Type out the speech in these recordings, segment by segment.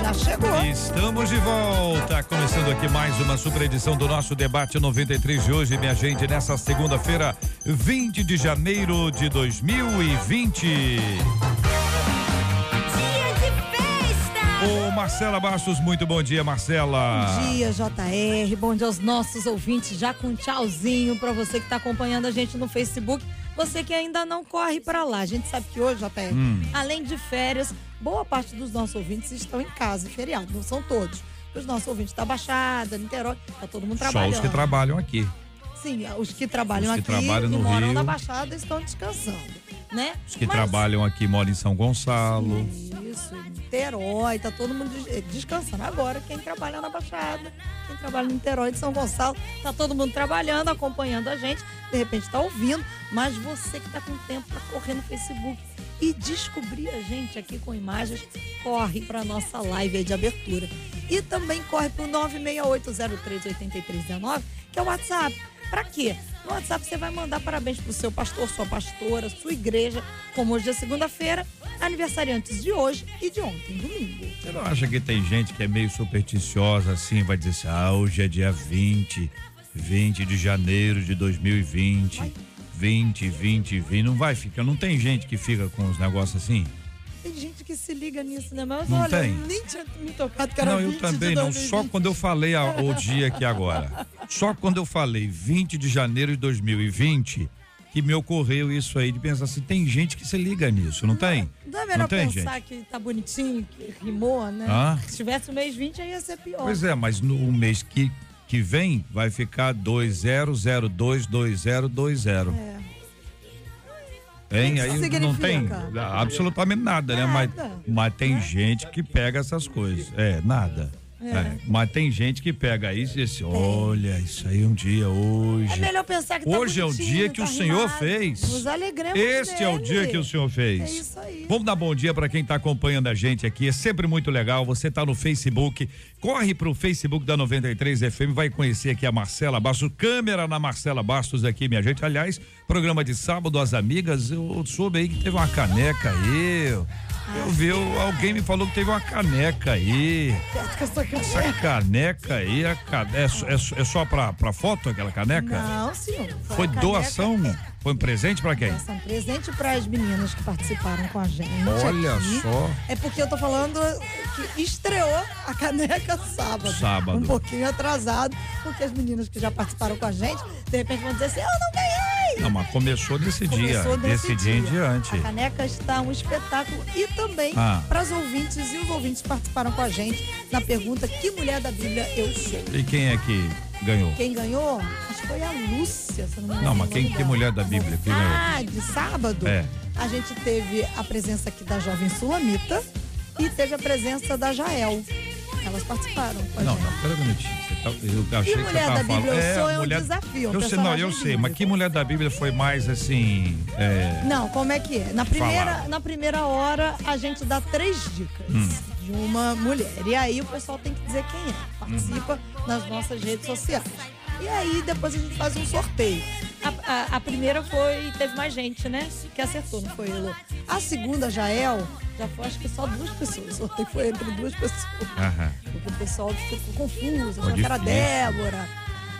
Já chegou. Estamos de volta, começando aqui mais uma super edição do nosso debate 93 de hoje, minha gente, nessa segunda-feira, 20 de janeiro de 2020. Ô Marcela Bastos, muito bom dia, Marcela. Bom dia, JR. Bom dia aos nossos ouvintes. Já com um tchauzinho para você que está acompanhando a gente no Facebook. Você que ainda não corre para lá. A gente sabe que hoje, JR, hum. além de férias, boa parte dos nossos ouvintes estão em casa, feriado. Não são todos. Os nossos ouvintes da Baixada, Niterói, tá todo mundo trabalhando. Só os que trabalham aqui. Sim, os que trabalham os que aqui trabalham no moram Rio. na Baixada estão descansando, né? Os que Mas... trabalham aqui moram em São Gonçalo. Isso, Niterói, tá todo mundo descansando. Agora, quem trabalha na Baixada, quem trabalha no Niterói de São Gonçalo, tá todo mundo trabalhando, acompanhando a gente, de repente tá ouvindo, mas você que tá com tempo para correr no Facebook e descobrir a gente aqui com imagens, corre para nossa live de abertura. E também corre pro 968038319, que é o WhatsApp. Para quê? No WhatsApp você vai mandar parabéns pro seu pastor, sua pastora, sua igreja, como hoje é segunda-feira, aniversariantes de hoje e de ontem, domingo. Você não acha que tem gente que é meio supersticiosa assim, vai dizer assim, ah, hoje é dia 20, 20 de janeiro de 2020, vai. 20, 20, 20, não vai ficar, não tem gente que fica com os negócios assim? Tem gente que se liga nisso, né? Mas não olha, tem. eu nem tinha me tocado que era Não, eu 20 também não. 2020. Só quando eu falei a, o dia aqui agora. Só quando eu falei 20 de janeiro de 2020 que me ocorreu isso aí de pensar assim, tem gente que se liga nisso, não, não tem? Não é melhor não tem, pensar gente? que tá bonitinho, que rimou, né? Ah? Se tivesse o mês 20 aí ia ser pior. Pois é, mas no mês que, que vem vai ficar 20022020. É. Hein? que Aí não tem absolutamente nada, né? Mas, Nada. mas tem gente que pega essas coisas. É, nada. É. É, Mas tem gente que pega isso e diz assim, olha, isso aí é um dia hoje. É melhor pensar que tá Hoje é o dia que tá o Senhor rimado. fez. Nos alegremos Este é o dia que o Senhor fez. É isso aí. Vamos dar bom dia para quem está acompanhando a gente aqui. É sempre muito legal. Você está no Facebook. Corre para o Facebook da 93 FM. Vai conhecer aqui a Marcela Bastos. Câmera na Marcela Bastos aqui, minha gente. Aliás, programa de sábado, as amigas. Eu soube aí que teve uma caneca aí. Eu, vi, alguém me falou que teve uma caneca aí. Essa caneca. caneca aí, a cane- é, só- é, é só pra, pra foto aquela caneca? Não, senhor. Foi caneca- doação? Foi um presente pra quem? Doação, presente para as meninas que participaram com a gente. Olha aqui. só. É porque eu tô falando que estreou a caneca sábado. Sábado. Um pouquinho atrasado, porque as meninas que já participaram com a gente, de repente vão dizer assim: eu não ganhei! Não, mas começou desse dia, Começou desse dia em diante. A caneca está um espetáculo e também Ah. para os ouvintes e os ouvintes participaram com a gente na pergunta que mulher da Bíblia eu sou. E quem é que ganhou? Quem ganhou? Acho que foi a Lúcia, se não. Não, mas quem- que mulher da Bíblia que Ah, de sábado? É. A gente teve a presença aqui da jovem Sulamita e teve a presença da Jael. Elas participaram Não, não, pera um minutinho. Você tá, eu achei que você mulher tava da Bíblia falando. eu sou é um mulher- desafio, um Eu sei, não, eu sei, mas que mulher da Bíblia foi mais assim. é, Não, como é que é? Na primeira, na primeira hora, a gente dá três dicas Hum. de uma mulher. E aí o pessoal tem que dizer quem é. Participa Uhum. nas nossas redes sociais. E aí depois a gente faz um sorteio. A, a- a primeira foi, teve mais gente, né? Que acertou, não foi, Elô? A segunda, Jael, já foi acho que só duas pessoas. O sorteio foi entre duas pessoas. aham. Porque o pessoal ficou confuso, achou que era difícil. Débora.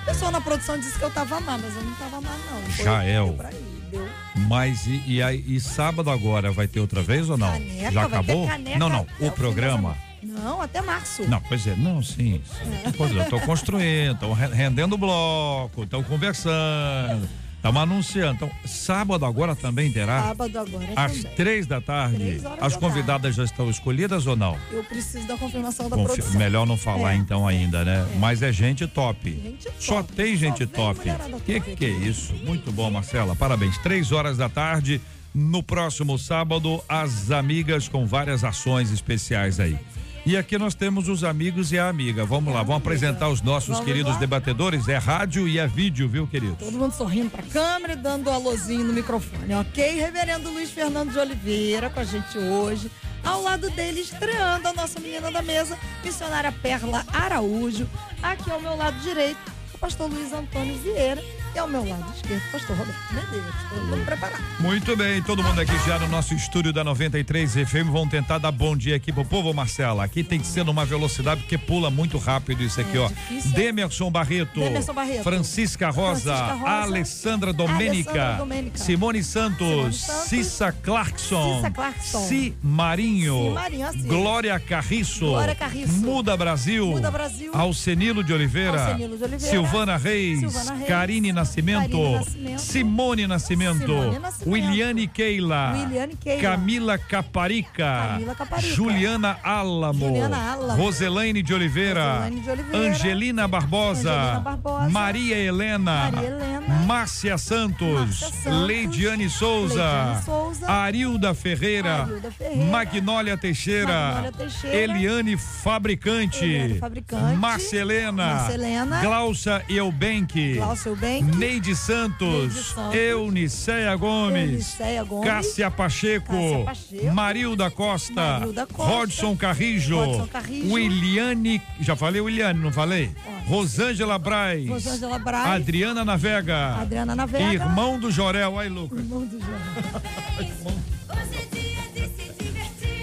O pessoal na produção disse que eu tava má, mas eu não tava má, não. Foi- Jael. deu pra ir, deu. Mas e, e, aí- e sábado agora vai ter outra vez ou não? Caneca, Já vai ter acabou? caneca não, não. até O fim programa. Não, até março. Não, pois é, não, sim. sim. Pois é, eu tô construindo, estão rendendo bloco, estão conversando, estamos anunciando. Então, sábado agora também terá? Sábado agora Às também. três da tarde. Três As da convidadas já estão escolhidas ou não? Eu preciso da confirmação da Confi- produção. Melhor não falar É. então ainda, né? Mas é gente top. Gente Só top. tem gente Só top. Que top que é isso? Muito bom, Marcela. Parabéns. Três horas da tarde. No próximo sábado, as amigas com várias ações especiais aí. E aqui nós temos os amigos e a amiga. Vamos lá, vamos apresentar os nossos vamos queridos lá. debatedores. É rádio e é vídeo, viu, querido? Todo mundo sorrindo pra câmera e dando um alôzinho no microfone, ok? Reverendo Luiz Fernando de Oliveira com a gente hoje. Ao lado dele, estreando a nossa menina da mesa, missionária Perla Araújo. Aqui ao meu lado direito, o pastor Luiz Antônio Vieira e ao meu lado esquerdo, pastor Roberto Medeiros. Vamos preparar. Muito bem, todo mundo aqui já no nosso estúdio da 93 FM. Vão tentar dar bom dia aqui pro povo, Marcela. Aqui tem que ser numa velocidade porque pula muito rápido isso aqui, é, ó. Difícil, Demerson, Barreto, Demerson Barreto, Francisca Rosa, Francisca Rosa Alessandra Domênica, Simone Santos, Cissa Clarkson, Cissa Clarkson, Si Marinho, Marinho assim. Glória, Carriço, Glória Carriço, Muda Brasil, Muda Brasil, Alcenilo de Oliveira, Alcenilo de Oliveira Silvana Reis, Silvana Reis Karine Nascimento. Nascimento, Nascimento. Simone Nascimento, Simone Nascimento. Williane Keila, Williane Keila. Camila, Caparica, Camila Caparica, Juliana Álamo, Juliana Álamo Roselaine de Oliveira, Roselaine de Oliveira. Angelina, Barbosa, Angelina Barbosa, Maria Helena, Maria Helena. Márcia Santos, Márcia Santos. Leidiane Souza, Leidiane Souza. Arilda, Ferreira, Arilda Ferreira, Magnólia Teixeira, Magnólia Teixeira. Eliane Fabricante, Eliane Fabricante. Marcelena, Marcelena. Glaucia Eubenck, Glaucia Eubenck Neide Santos, Euniceia Gomes, Gomes, Cássia Pacheco, Cássia Pacheco Marilda, Costa, Marilda Costa, Rodson Carrijo, Rodson Carrijo, Williane, já falei Williane, não falei? Rosângela Braz, Rosângela Braz, Adriana Navega, Adriana Navega, irmão do Jorel, aí Lucas. Irmão do Jorel.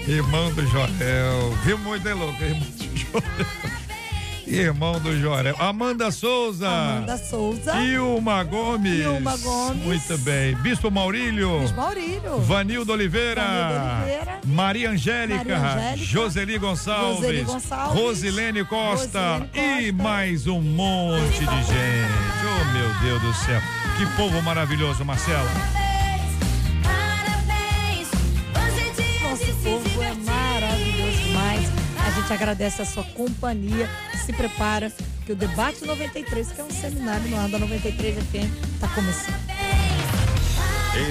irmão do Jorel, viu muito, hein, Lucas? Irmão do Jorel. Irmão do Jorel. Amanda Souza. Amanda Souza. Ilma Gomes. Ilma Gomes. Muito bem. Bispo Maurílio. Bispo Maurílio. Vanildo Oliveira. Vanildo Oliveira. Maria Angélica. Maria Angélica. Joseli Gonçalves. Joseli Gonçalves. Rosilene Costa. Rosilene Costa. E mais um monte de gente. Oh, meu Deus do céu. Que povo maravilhoso, Marcela. Nosso povo é maravilhoso demais. A gente agradece a sua companhia se prepara, que o Debate 93, que é um seminário no ar da 93 FM, está começando.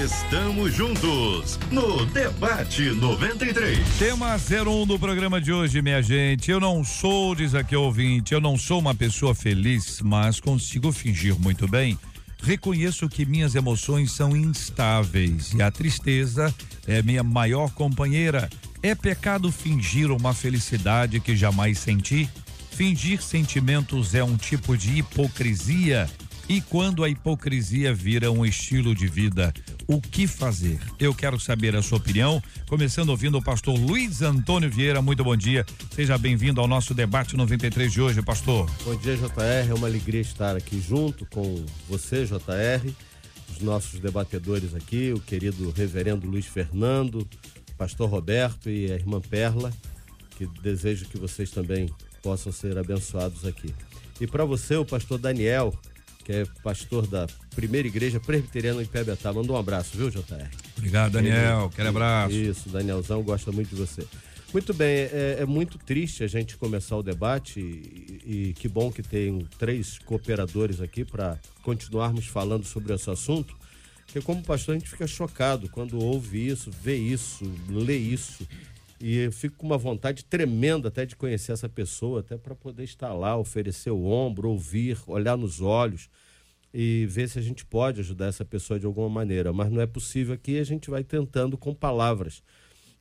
Estamos juntos no Debate 93. Tema 01 do programa de hoje, minha gente. Eu não sou, diz aqui ouvinte, eu não sou uma pessoa feliz, mas consigo fingir muito bem. Reconheço que minhas emoções são instáveis e a tristeza é minha maior companheira. É pecado fingir uma felicidade que jamais senti? Fingir sentimentos é um tipo de hipocrisia. E quando a hipocrisia vira um estilo de vida, o que fazer? Eu quero saber a sua opinião. Começando ouvindo o pastor Luiz Antônio Vieira. Muito bom dia. Seja bem-vindo ao nosso debate 93 de hoje, pastor. Bom dia, JR. É uma alegria estar aqui junto com você, JR, os nossos debatedores aqui, o querido reverendo Luiz Fernando, pastor Roberto e a irmã Perla, que desejo que vocês também possam ser abençoados aqui. E para você, o pastor Daniel, que é pastor da primeira igreja presbiteriana em Pebetá, manda um abraço, viu, JR? Obrigado, Daniel. Aquele abraço. Isso, Danielzão gosta muito de você. Muito bem, é, é, muito triste a gente começar o debate e, e que bom que tem três cooperadores aqui para continuarmos falando sobre esse assunto. Porque como pastor a gente fica chocado quando ouve isso, vê isso, lê isso e eu fico com uma vontade tremenda até de conhecer essa pessoa, até para poder estar lá, oferecer o ombro, ouvir, olhar nos olhos e ver se a gente pode ajudar essa pessoa de alguma maneira. Mas não é possível aqui, a gente vai tentando com palavras.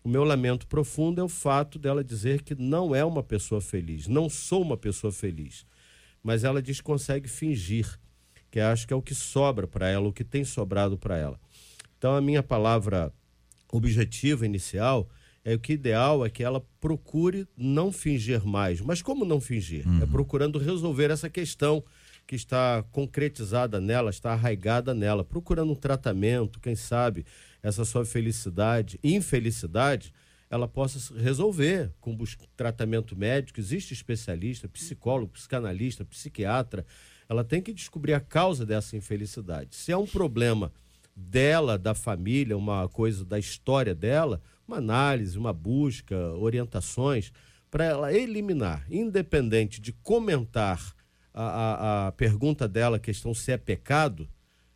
O meu lamento profundo é o fato dela dizer que não é uma pessoa feliz, não sou uma pessoa feliz. Mas ela diz que consegue fingir, que acho que é o que sobra para ela, o que tem sobrado para ela. Então a minha palavra objetiva inicial é o que ideal é que ela procure não fingir mais. Mas como não fingir? É uhum. É procurando resolver essa questão que está concretizada nela, está arraigada nela, procurando um tratamento, quem sabe essa sua felicidade, infelicidade, ela possa resolver com tratamento médico. Existe especialista, psicólogo, psicanalista, psiquiatra. Ela tem que descobrir a causa dessa infelicidade. Se é um problema dela, da família, uma coisa da história dela, uma análise, uma busca, orientações para ela eliminar, independente de comentar a, a, a, pergunta dela, questão se é pecado,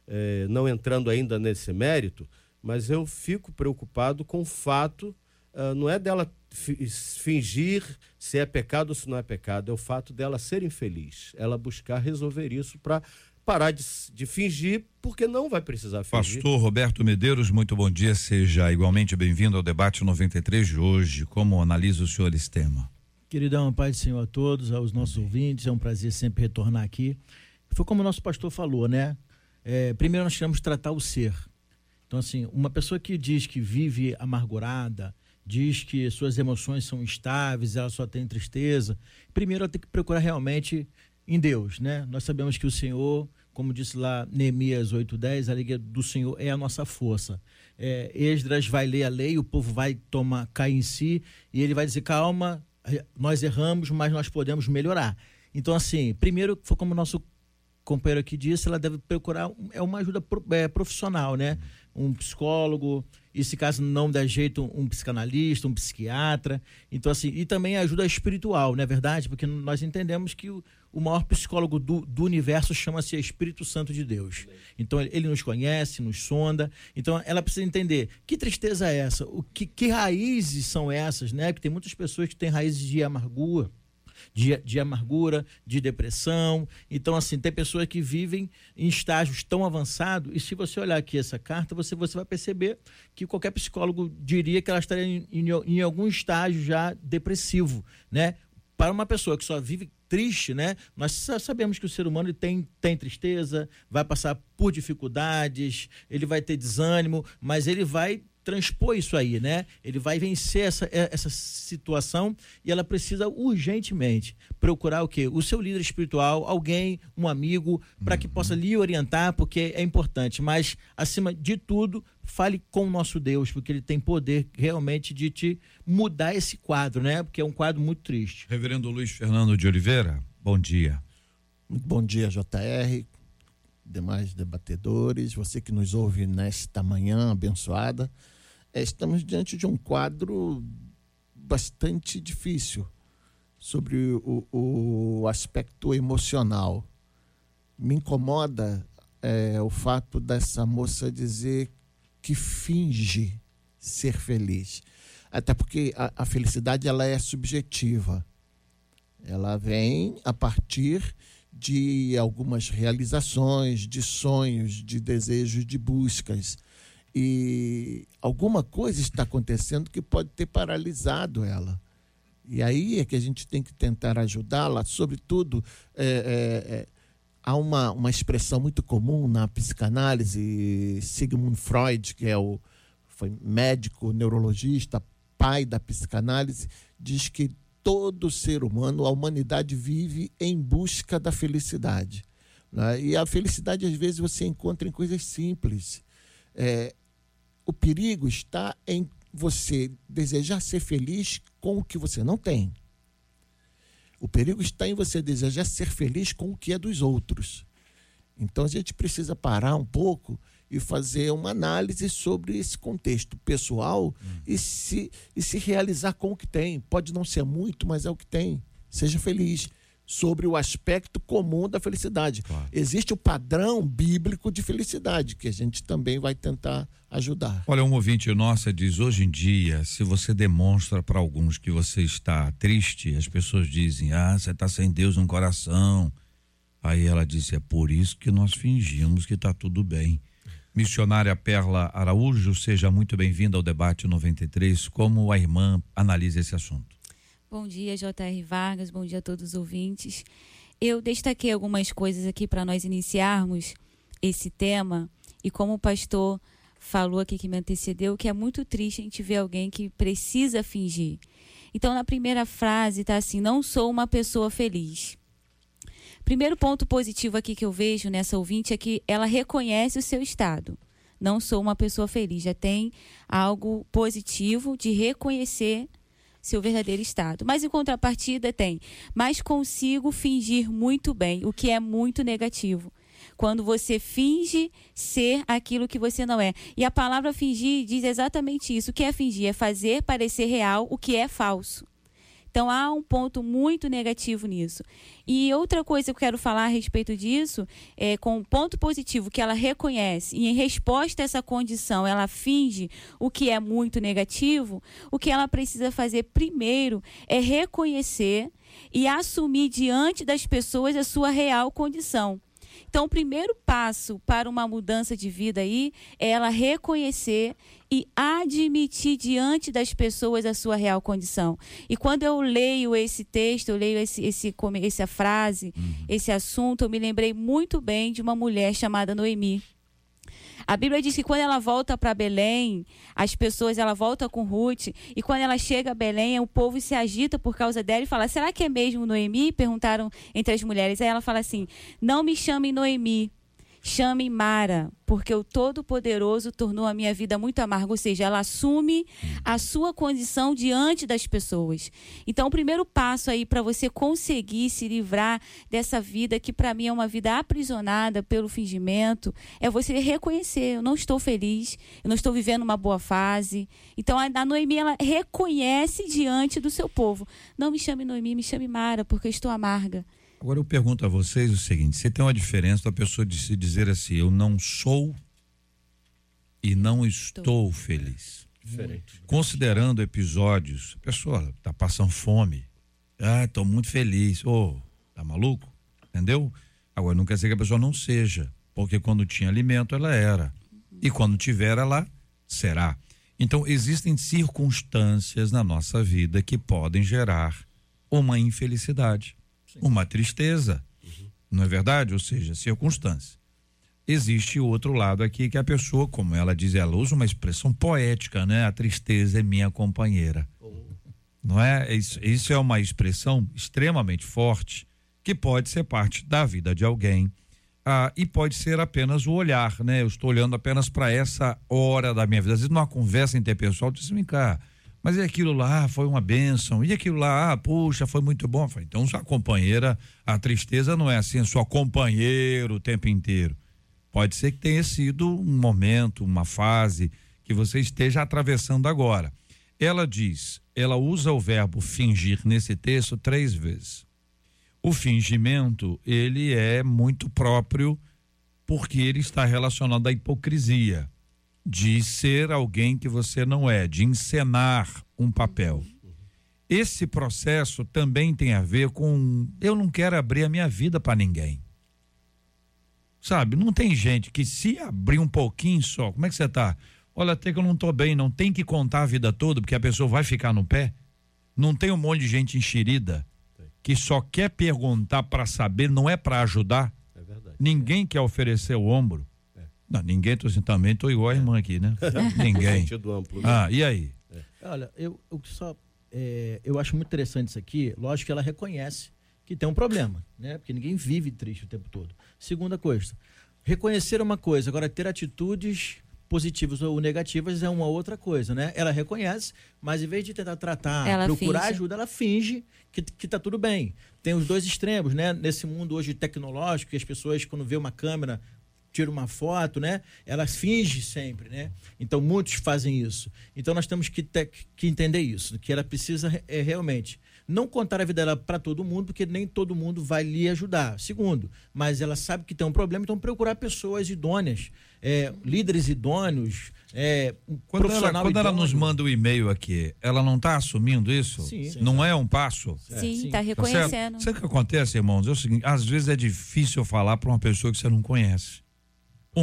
é, não entrando ainda nesse mérito, mas eu fico preocupado com o fato uh, não é dela fingir se é pecado ou se não é pecado, é o fato dela ser infeliz. Ela buscar resolver isso para parar de, de, fingir, porque não vai precisar fingir. Pastor Roberto Medeiros, muito bom dia, seja igualmente bem-vindo ao debate 93 de hoje. Como analisa o senhor esse tema? Queridão, Pai do Senhor a todos, aos nossos ouvintes, é um prazer sempre retornar aqui. Foi como o nosso pastor falou, né? É, primeiro nós queremos tratar o ser. Então, assim, uma pessoa que diz que vive amargurada, diz que suas emoções são instáveis, ela só tem tristeza, primeiro ela tem que procurar realmente em Deus, né? Nós sabemos que o Senhor, como disse lá Neemias 8:10, a alegria do Senhor é a nossa força. É, Esdras vai ler a lei, o povo vai tomar, cair em si, e ele vai dizer: calma, nós erramos, mas nós podemos melhorar. Então, assim, primeiro, foi como o nosso companheiro aqui disse, ela deve procurar é uma ajuda é, profissional, né? Um psicólogo, e se caso não der jeito, um psicanalista, um psiquiatra. Então, assim, e também ajuda espiritual, não é verdade? Porque nós entendemos que o, o maior psicólogo do, do universo chama-se Espírito Santo de Deus. Então, ele nos conhece, nos sonda. Então, ela precisa entender que tristeza é essa, o que, que raízes são essas, né? Que tem muitas pessoas que têm raízes de amargura de, de amargura, de depressão. Então, assim, tem pessoas que vivem em estágios tão avançados, e se você olhar aqui essa carta, você, você vai perceber que qualquer psicólogo diria que ela estaria em, em, em algum estágio já depressivo, né? Para uma pessoa que só vive triste, né? Nós sabemos que o ser humano tem, tem tristeza, vai passar por dificuldades, ele vai ter desânimo, mas ele vai transpor isso aí, né? Ele vai vencer essa, é, essa situação e ela precisa urgentemente procurar o quê? O seu líder espiritual, alguém, um amigo, para que possa lhe orientar, porque é importante. Mas, acima de tudo, fale com o nosso Deus, porque ele tem poder realmente de te mudar esse quadro, né? Porque é um quadro muito triste. Reverendo Luiz Fernando de Oliveira, bom dia. Muito bom dia, JR, demais debatedores, você que nos ouve nesta manhã abençoada. É, estamos diante de um quadro bastante difícil sobre o, o aspecto emocional. Me incomoda é, o fato dessa moça dizer que finge ser feliz. Até porque a, a felicidade ela é subjetiva. Ela vem a partir de algumas realizações, de sonhos, de desejos, de buscas e alguma coisa está acontecendo que pode ter paralisado ela. E aí é que a gente tem que tentar ajudá-la, sobretudo. É, é, é, há uma, uma expressão muito comum na psicanálise, Sigmund Freud, que é o foi médico, neurologista, pai da psicanálise, diz que todo ser humano, a humanidade vive em busca da felicidade. Né? E a felicidade, às vezes, você encontra em coisas simples. É, o perigo está em você desejar ser feliz com o que você não tem. O perigo está em você desejar ser feliz com o que é dos outros. Então a gente precisa parar um pouco e fazer uma análise sobre esse contexto pessoal hum. e, se, e se realizar com o que tem. Pode não ser muito, mas é o que tem. Seja feliz sobre o aspecto comum da felicidade. Claro. Existe o padrão bíblico de felicidade, que a gente também vai tentar ajudar. Olha, um ouvinte nossa diz: hoje em dia, se você demonstra para alguns que você está triste, as pessoas dizem: ah, você está sem Deus no coração. Aí ela disse: é por isso que nós fingimos que está tudo bem. Missionária Perla Araújo, seja muito bem-vinda ao debate 93. Como a irmã analisa esse assunto? Bom dia, J.R. Vargas, bom dia a todos os ouvintes. Eu destaquei algumas coisas aqui para nós iniciarmos esse tema e como o pastor falou aqui que me antecedeu, que é muito triste a gente ver alguém que precisa fingir. Então, na primeira frase está assim: não sou uma pessoa feliz. Primeiro ponto positivo aqui que eu vejo nessa ouvinte é que ela reconhece o seu estado. Não sou uma pessoa feliz. Já tem algo positivo de reconhecer seu verdadeiro estado. Mas em contrapartida tem, mas consigo fingir muito bem, o que é muito negativo. Quando você finge ser aquilo que você não é. E a palavra fingir diz exatamente isso. O que é fingir? É fazer parecer real o que é falso. Então há um ponto muito negativo nisso. E outra coisa que eu quero falar a respeito disso é com um ponto positivo que ela reconhece e em resposta a essa condição ela finge o que é muito negativo, o que ela precisa fazer primeiro é reconhecer e assumir diante das pessoas a sua real condição. Então, o primeiro passo para uma mudança de vida aí é ela reconhecer e admitir diante das pessoas a sua real condição. E quando eu leio esse texto, eu leio esse, esse, essa frase, uhum. esse assunto, eu me lembrei muito bem de uma mulher chamada Noemi. A Bíblia diz que quando ela volta para Belém, as pessoas, ela volta com Ruth, e quando ela chega a Belém, o povo se agita por causa dela e fala: será que é mesmo Noemi? Perguntaram entre as mulheres. Aí ela fala assim: não me chamem Noemi, Chame Mara, porque o Todo-Poderoso tornou a minha vida muito amarga. Ou seja, ela assume a sua condição diante das pessoas. Então, o primeiro passo aí para você conseguir se livrar dessa vida que para mim é uma vida aprisionada pelo fingimento, é você reconhecer: eu não estou feliz, eu não estou vivendo uma boa fase. Então, a Noemi ela reconhece diante do seu povo: não me chame Noemi, me chame Mara, porque eu estou amarga. Agora eu pergunto a vocês o seguinte: você tem uma diferença da pessoa de se dizer assim, eu não sou e não estou feliz. Diferente. Considerando episódios, a pessoa está passando fome. Ah, estou muito feliz. Ô, oh, tá maluco? Entendeu? Agora não quer dizer que a pessoa não seja, porque quando tinha alimento ela era. E quando tiver ela será. Então existem circunstâncias na nossa vida que podem gerar uma infelicidade uma tristeza. Uhum. Não é verdade? Ou seja, circunstância. Existe outro lado aqui que a pessoa, como ela diz, ela usa uma expressão poética, né? A tristeza é minha companheira. Oh. Não é? Isso, isso é uma expressão extremamente forte que pode ser parte da vida de alguém. Ah, e pode ser apenas o olhar, né? Eu estou olhando apenas para essa hora da minha vida. Às vezes, numa conversa interpessoal, tu diz, vem cá, mas e aquilo lá foi uma bênção, e aquilo lá, ah, puxa, foi muito bom. Falei, então, sua companheira, a tristeza não é assim, sua companheiro o tempo inteiro. Pode ser que tenha sido um momento, uma fase que você esteja atravessando agora. Ela diz, ela usa o verbo fingir nesse texto três vezes. O fingimento, ele é muito próprio porque ele está relacionado à hipocrisia de ser alguém que você não é, de encenar um papel. Esse processo também tem a ver com eu não quero abrir a minha vida para ninguém. Sabe, não tem gente que se abrir um pouquinho só, como é que você tá? Olha, até que eu não tô bem, não tem que contar a vida toda, porque a pessoa vai ficar no pé. Não tem um monte de gente enxerida que só quer perguntar para saber, não é para ajudar. É Ninguém quer oferecer o ombro. Não, ninguém, tô assim, também tô igual a irmã aqui, né? ninguém. Amplo, né? Ah, e aí? É. Olha, eu, eu só. É, eu acho muito interessante isso aqui. Lógico que ela reconhece que tem um problema, né? Porque ninguém vive triste o tempo todo. Segunda coisa, reconhecer uma coisa, agora ter atitudes positivas ou negativas é uma outra coisa, né? Ela reconhece, mas em vez de tentar tratar, ela procurar finge. ajuda, ela finge que, que tá tudo bem. Tem os dois extremos, né? Nesse mundo hoje tecnológico, que as pessoas, quando vê uma câmera, tira uma foto, né? Ela finge sempre, né? Então muitos fazem isso. Então nós temos que, ter, que entender isso, que ela precisa é, realmente não contar a vida dela para todo mundo, porque nem todo mundo vai lhe ajudar. Segundo, mas ela sabe que tem um problema, então procurar pessoas idôneas, é, líderes idôneos, é, quando ela, quando ela nos manda o um e-mail aqui, ela não está assumindo isso? Sim, sim, não é um passo? Sim, está reconhecendo. Sabe o que acontece, irmãos? É o seguinte, às vezes é difícil falar para uma pessoa que você não conhece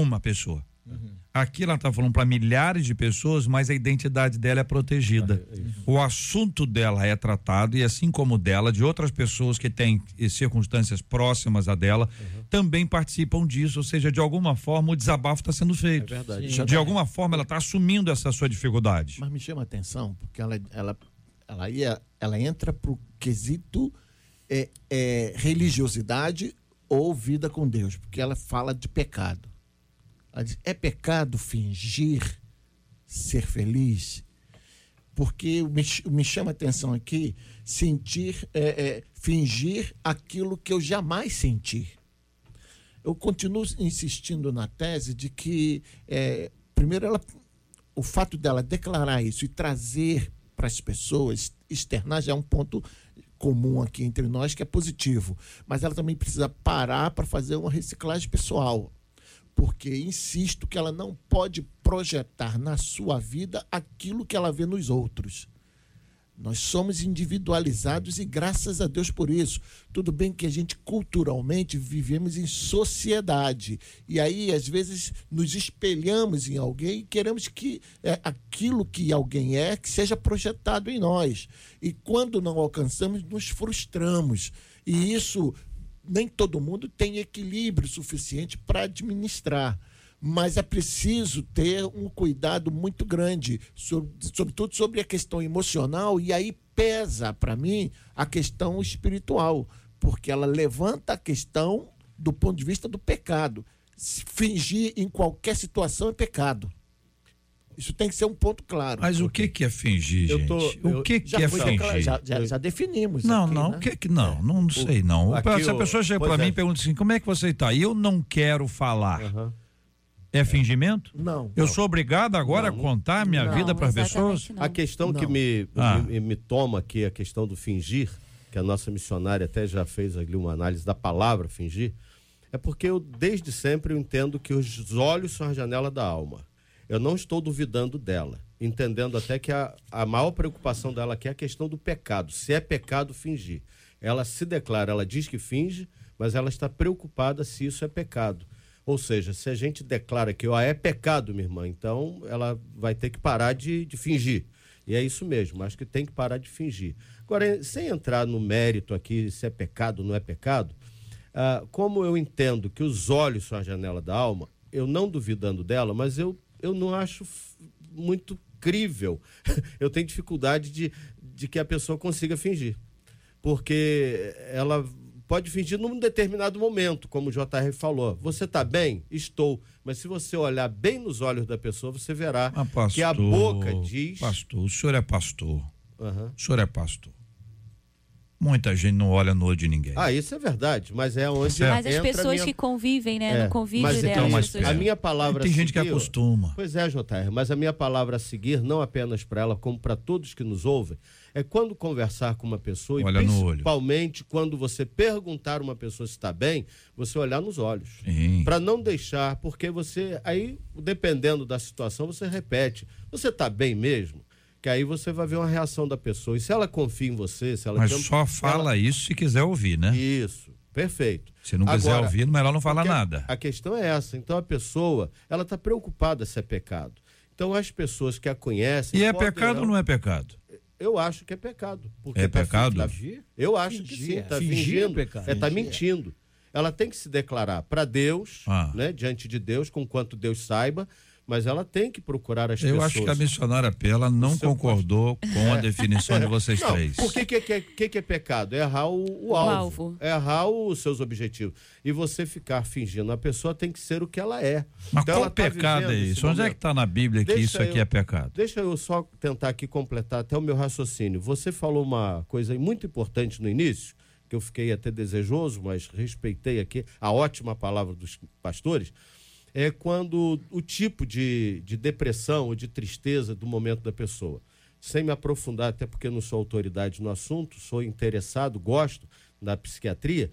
uma pessoa. Uhum. Aqui ela está falando para milhares de pessoas, mas a identidade dela é protegida. É o assunto dela é tratado, e assim como dela, de outras pessoas que têm circunstâncias próximas a dela, uhum. também participam disso. Ou seja, de alguma forma o desabafo está sendo feito. É verdade. Sim. De alguma forma ela está assumindo essa sua dificuldade. Mas me chama a atenção, porque ela, ela, ela, ia, ela entra para o quesito é, é, religiosidade ou vida com Deus, porque ela fala de pecado. É pecado fingir ser feliz? Porque me, me chama a atenção aqui sentir, é, é, fingir aquilo que eu jamais senti. Eu continuo insistindo na tese de que, é, primeiro, ela, o fato dela declarar isso e trazer para as pessoas, externar já é um ponto comum aqui entre nós que é positivo, mas ela também precisa parar para fazer uma reciclagem pessoal. Porque insisto que ela não pode projetar na sua vida aquilo que ela vê nos outros. Nós somos individualizados e graças a Deus por isso. Tudo bem que a gente culturalmente vivemos em sociedade. E aí, às vezes, nos espelhamos em alguém e queremos que é, aquilo que alguém é que seja projetado em nós. E quando não alcançamos, nos frustramos. E isso nem todo mundo tem equilíbrio suficiente para administrar mas é preciso ter um cuidado muito grande, sobre, sobretudo sobre a questão emocional, e aí pesa para mim a questão espiritual, porque ela levanta a questão do ponto de vista do pecado. Fingir em qualquer situação é pecado. Isso tem que ser um ponto claro. Mas o que, que é fingir, gente? Tô, o que, que é fingir? Já, já, já, definimos. Não, aqui, não, né? o que que não, não sei não. Se a pessoa chega para é. mim e pergunta assim, como é que você está? E eu não quero falar. Uhum. É fingimento? Não. Eu não. sou obrigado agora não, a contar minha não, vida para as pessoas? A questão que me, ah. me, me, toma aqui, a questão do fingir, que a nossa missionária até já fez ali uma análise da palavra fingir, é porque eu desde sempre eu entendo que os olhos são a janela da alma. Eu não estou duvidando dela, entendendo até que a, a maior preocupação dela aqui é a questão do pecado. Se é pecado fingir. Ela se declara, ela diz que finge, mas ela está preocupada se isso é pecado. Ou seja, se a gente declara que ah, é pecado, minha irmã, então ela vai ter que parar de, de fingir. E é isso mesmo, acho que tem que parar de fingir. Agora, sem entrar no mérito aqui se é pecado ou não é pecado, ah, como eu entendo que os olhos são a janela da alma, eu não duvidando dela, mas eu, eu não acho muito crível. eu tenho dificuldade de, de que a pessoa consiga fingir. Porque ela pode fingir num determinado momento, como o JR falou. Você está bem? Estou. Mas se você olhar bem nos olhos da pessoa, você verá ah, pastor, que a boca diz. Pastor, o senhor é pastor. Uhum. O senhor é pastor. Muita gente não olha no olho de ninguém. Ah, isso é verdade, mas é onde. Mas as pessoas minha... que convivem, né? É, no convívio mas, então, mas a minha palavra. Tem gente seguir, que acostuma. Pois é, JR, mas a minha palavra a seguir, não apenas para ela, como para todos que nos ouvem, é quando conversar com uma pessoa, Olha e principalmente quando você perguntar uma pessoa se está bem, você olhar nos olhos. Para não deixar, porque você, aí, dependendo da situação, você repete. Você está bem mesmo? Que aí você vai ver uma reação da pessoa. E se ela confia em você, se ela. Mas só fala ela... isso se quiser ouvir, né? Isso. Perfeito. Se não quiser Agora, ouvir, melhor não falar nada. A questão é essa. Então a pessoa, ela está preocupada se é pecado. Então as pessoas que a conhecem. E é pecado ou não é pecado? Eu acho que é pecado. Porque é tá pecado? Tá, eu acho fingir, que sim. Está fingindo. É, é tá mentindo. Ela tem que se declarar para Deus, ah. né, diante de Deus, com quanto Deus saiba, mas ela tem que procurar as eu pessoas. Eu acho que a missionária Pela não concordou com a é. definição de vocês não, três. Por que, que, que, que é pecado? É errar o, o, alvo, o alvo. É errar os seus objetivos. E você ficar fingindo. A pessoa tem que ser o que ela é. Mas então, qual tá pecado é isso? Onde é que está na Bíblia que deixa isso aqui eu, é pecado? Deixa eu só tentar aqui completar até o meu raciocínio. Você falou uma coisa muito importante no início, que eu fiquei até desejoso, mas respeitei aqui a ótima palavra dos pastores é quando o tipo de, de depressão ou de tristeza do momento da pessoa. Sem me aprofundar, até porque não sou autoridade no assunto, sou interessado, gosto da psiquiatria,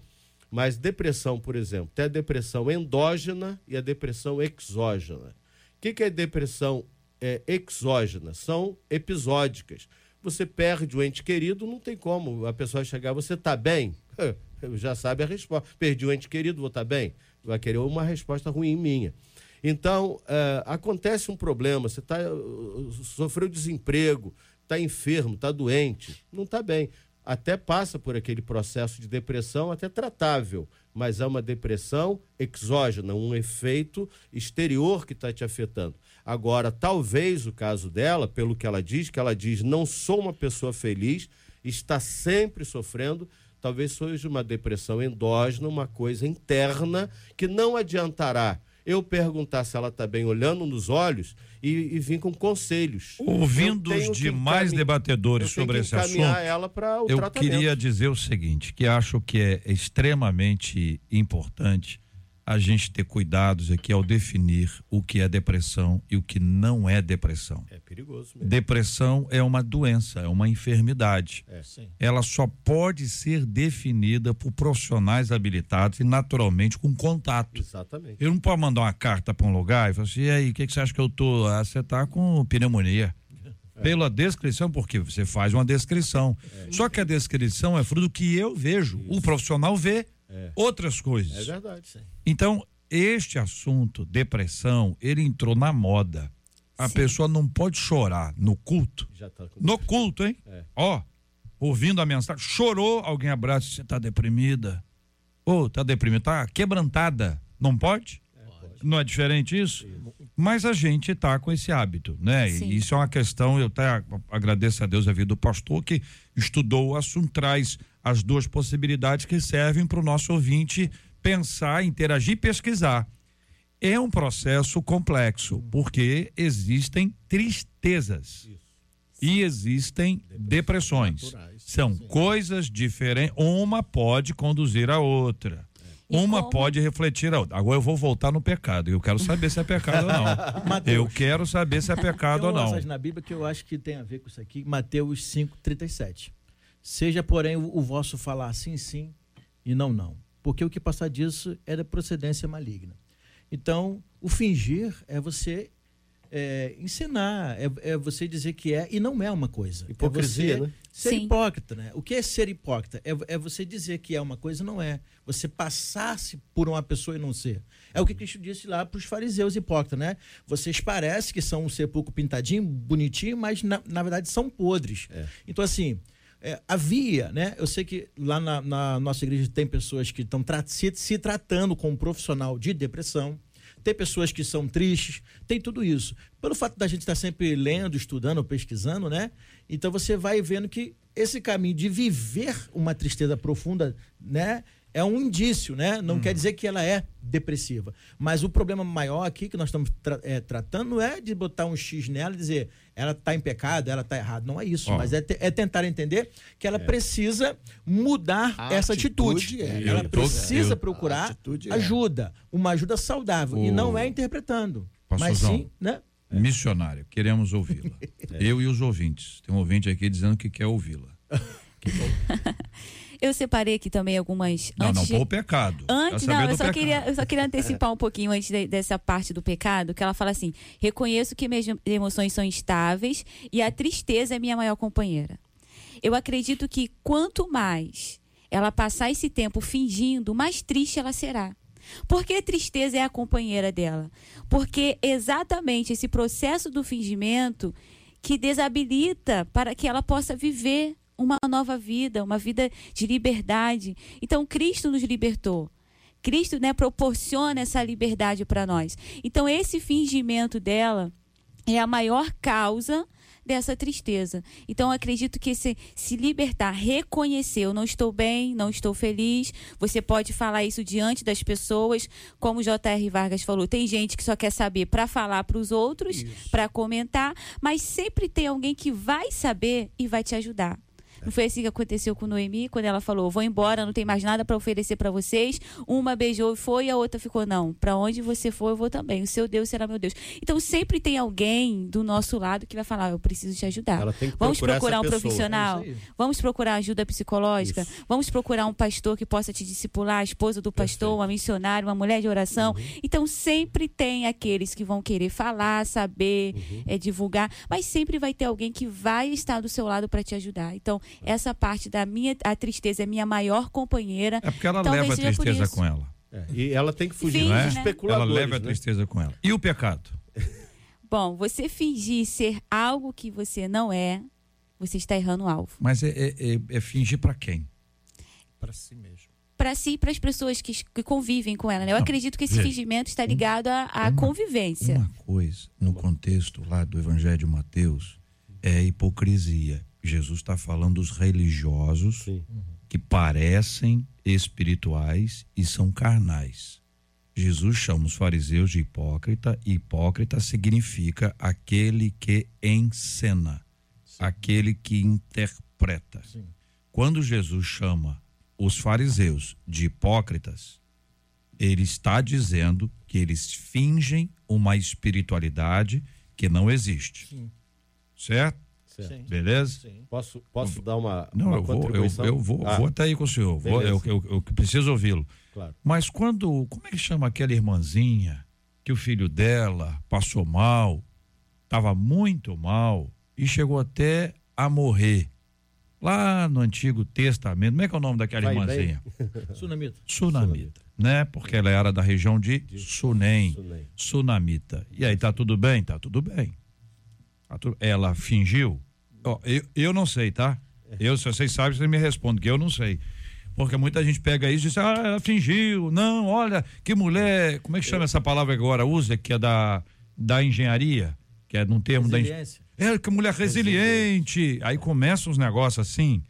mas depressão, por exemplo, tem a depressão endógena e a depressão exógena. O que, que é depressão é, exógena? São episódicas. Você perde o ente querido, não tem como a pessoa chegar, você está bem? Já sabe a resposta. Perdi o ente querido, vou estar tá bem? Vai querer uma resposta ruim minha. Então, é, acontece um problema, você tá, sofreu desemprego, está enfermo, está doente, não está bem. Até passa por aquele processo de depressão, até tratável, mas é uma depressão exógena, um efeito exterior que está te afetando. Agora, talvez o caso dela, pelo que ela diz, que ela diz, não sou uma pessoa feliz, está sempre sofrendo, talvez seja uma depressão endógena, uma coisa interna que não adiantará eu perguntar se ela está bem olhando nos olhos e, e vir com conselhos. Ouvindo os demais debatedores sobre esse assunto, ela o eu queria dizer o seguinte, que acho que é extremamente importante a gente ter cuidados aqui ao definir o que é depressão e o que não é depressão. É perigoso mesmo. Depressão é uma doença, é uma enfermidade. É. Ela só pode ser definida por profissionais habilitados e naturalmente com contato. Exatamente. Eu não posso mandar uma carta para um lugar e falar assim, e aí, o que, que você acha que eu tô? Ah, você tá com pneumonia. Pela descrição, porque você faz uma descrição. Só que a descrição é fruto do que eu vejo. O profissional vê outras coisas. É verdade. Então, este assunto, depressão, ele entrou na moda. A pessoa não pode chorar no culto. Já tá com... No culto, hein? É. Ó, ouvindo a mensagem, chorou, alguém abraça, você tá deprimida. Ô, tá deprimida, tá quebrantada. Não pode? Não é diferente isso? Mas a gente tá com esse hábito, né? Sim. E isso é uma questão, eu até agradeço a Deus a vida do pastor que estudou o assunto, traz as duas possibilidades que servem para o nosso ouvinte pensar, interagir e pesquisar. É um processo complexo, porque existem tristezas e existem depressões. naturais, São coisas diferentes. Uma pode conduzir a outra. E Uma como- pode refletir a outra. Agora eu vou voltar no pecado. Eu quero saber se é pecado ou não. Mateus. Eu quero saber se é pecado Tem ou uma não. passagem na Bíblia que eu acho que tem a ver com isso aqui, Mateus 5:37. Seja, porém, o, o vosso falar sim, sim e não, não. Porque o que passar disso é da procedência maligna. Então, o fingir é você é, ensinar, é, é você dizer que é e não é uma coisa. Hipocrisia, é você né? Ser Sim. hipócrita, né? O que é ser hipócrita? É, é você dizer que é uma coisa e não é. Você passar-se por uma pessoa e não ser. É o que Cristo disse lá para os fariseus hipócritas, né? Vocês parecem que são um sepulcro pintadinho, bonitinho, mas na, na verdade são podres. Então, assim, é, havia, né? Eu sei que lá na, na nossa igreja tem pessoas que estão tra se, se tratando com um profissional de depressão. Tem pessoas que são tristes, tem tudo isso. Pelo fato da gente estar sempre lendo, estudando, pesquisando, né? Então você vai vendo que esse caminho de viver uma tristeza profunda, né? É um indício, né? Não quer dizer que ela é depressiva. Mas o problema maior aqui que nós estamos tra- é, tratando não é de botar um X nela e dizer ela está em pecado, ela está errada. Não é isso. Ó. Mas é, te- é tentar entender que ela precisa mudar A essa atitude. atitude é. Ela Eu precisa eu- procurar é. ajuda, uma ajuda saudável. E O- não é interpretando. Mas Pastorzão. sim, né? Missionária, queremos ouvi-la. Eu e os ouvintes. Tem um ouvinte aqui dizendo que quer ouvi-la. Eu separei aqui também algumas. Não, antes não, de- o pecado. Antes, saber não, eu só, pecado. queria, eu só queria antecipar um pouquinho antes de- dessa parte do pecado, que ela fala assim: reconheço que minhas emoções são estáveis e a tristeza é minha maior companheira. Eu acredito que quanto mais ela passar esse tempo fingindo, mais triste ela será. Porque a tristeza é a companheira dela. Porque exatamente esse processo do fingimento que desabilita para que ela possa viver uma nova vida, uma vida de liberdade. Então Cristo nos libertou. Cristo, né, proporciona essa liberdade para nós. Então esse fingimento dela é a maior causa dessa tristeza. Então acredito que se, se libertar, reconhecer, eu não estou bem, não estou feliz, você pode falar isso diante das pessoas, como o J.R. Vargas falou, tem gente que só quer saber para falar para os outros, para comentar, mas sempre tem alguém que vai saber e vai te ajudar. Não foi assim que aconteceu com Noemi, quando ela falou: "Vou embora, não tem mais nada para oferecer para vocês". Uma beijou e foi, a outra ficou: "Não, para onde você for, eu vou também. O seu Deus será meu Deus". Então sempre tem alguém do nosso lado que vai falar: "Eu preciso te ajudar". Vamos procurar procurar um pessoa. profissional, É isso vamos procurar ajuda psicológica, vamos procurar um pastor que possa te discipular, a esposa do pastor, uma missionária, uma mulher de oração. Então sempre tem aqueles que vão querer falar, saber, é, divulgar, mas sempre vai ter alguém que vai estar do seu lado para te ajudar. Então essa parte da minha a tristeza é minha maior companheira. É porque ela Talvez leva a tristeza com ela. É, E ela tem que fugir Finge, é? dos né? Ela especuladores. leva a né? tristeza com ela. E o pecado? Bom, você fingir ser algo que você não é, você está errando o alvo. Mas é, é- é- é fingir pra quem? Para si mesmo. Para si e para as pessoas que, que convivem com ela. né? Eu Não, acredito que esse veja, fingimento está ligado à, à uma- convivência. Uma coisa, no contexto lá do Evangelho de Mateus, é hipocrisia. Jesus está falando dos religiosos Sim. que parecem espirituais e são carnais. Jesus chama os fariseus de hipócrita, e hipócrita significa aquele que encena, aquele que interpreta. Sim. Quando Jesus chama os fariseus de hipócritas, Ele está dizendo que eles fingem uma espiritualidade que não existe. Sim. Certo? Sim. Beleza? Sim. Posso, posso dar uma, Não, uma eu vou, eu, eu vou, Ah, vou até aí com o senhor. Vou, eu, eu, eu preciso ouvi-lo. Claro. Mas quando. Como é que chama aquela irmãzinha que o filho dela passou mal, estava muito mal e chegou até a morrer? Lá no Antigo Testamento. Como é que é o nome daquela Vai irmãzinha? Sunamita. Sunamita. Né? Porque ela era da região de Sunem. Sunem. Sunamita. E aí, tá tudo bem? Tá tudo bem. Ela fingiu? Ó, eu, eu não sei, tá? Eu, se vocês sabem, vocês me respondem, que eu não sei. Porque muita gente pega isso e diz, ah, ela fingiu. Não, olha, que mulher. Como é que chama essa palavra agora usa, que é da, da engenharia? Que é num termo da engenharia. É, que mulher resiliente. Aí começam uns negócios assim,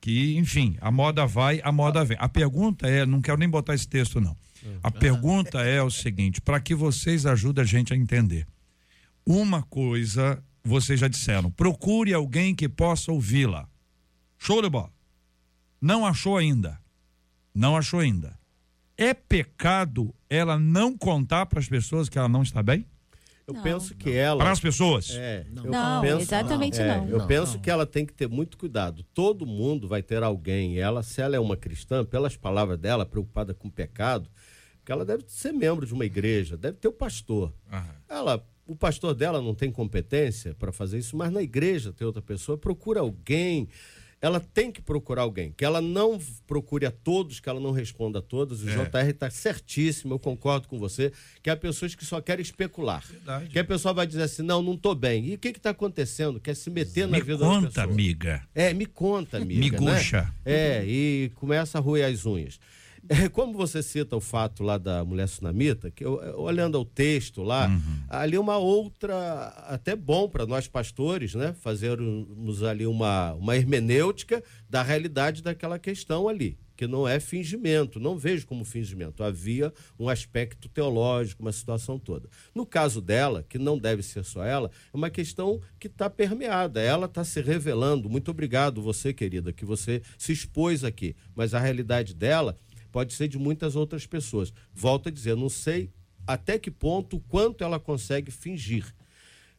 que, enfim, a moda vai, a moda vem. A pergunta é, não quero nem botar esse texto, não. A pergunta é o seguinte, para que vocês ajudem a gente a entender. Uma coisa, vocês já disseram, procure alguém que possa ouvi-la. Show de bola. Não achou ainda. Não achou ainda. É pecado ela não contar para as pessoas que ela não está bem? Eu Não. penso que ela. Para as pessoas? É, eu Não, penso- exatamente é, não. Eu Não, penso não. que ela tem que ter muito cuidado. Todo mundo vai ter alguém. e Ela, se ela é uma cristã, pelas palavras dela, preocupada com o pecado, porque ela deve ser membro de uma igreja, deve ter o pastor. Aham. Ela, o pastor dela não tem competência para fazer isso, mas na igreja tem outra pessoa, procura alguém. Ela tem que procurar alguém, que ela não procure a todos, que ela não responda a todos. O É. JR está certíssimo, eu concordo com você, que há pessoas que só querem especular. Verdade. Que a pessoa vai dizer assim, não, não estou bem. E o que está acontecendo? Quer se meter na Me vida da conta, pessoa. amiga. É, me conta, amiga. Miguxa. Né? É, e começa a roer as unhas. Como você cita o fato lá da mulher sunamita, que eu, olhando ao texto lá, ali uma outra, até bom para nós pastores, né? Fazermos ali uma, uma hermenêutica da realidade daquela questão ali, que não é fingimento, não vejo como fingimento. Havia um aspecto teológico, uma situação toda. No caso dela, que não deve ser só ela, é uma questão que está permeada. Ela está se revelando. Muito obrigado, você, querida, que você se expôs aqui. Mas a realidade dela pode ser de muitas outras pessoas. Volto a dizer, não sei até que ponto, quanto ela consegue fingir.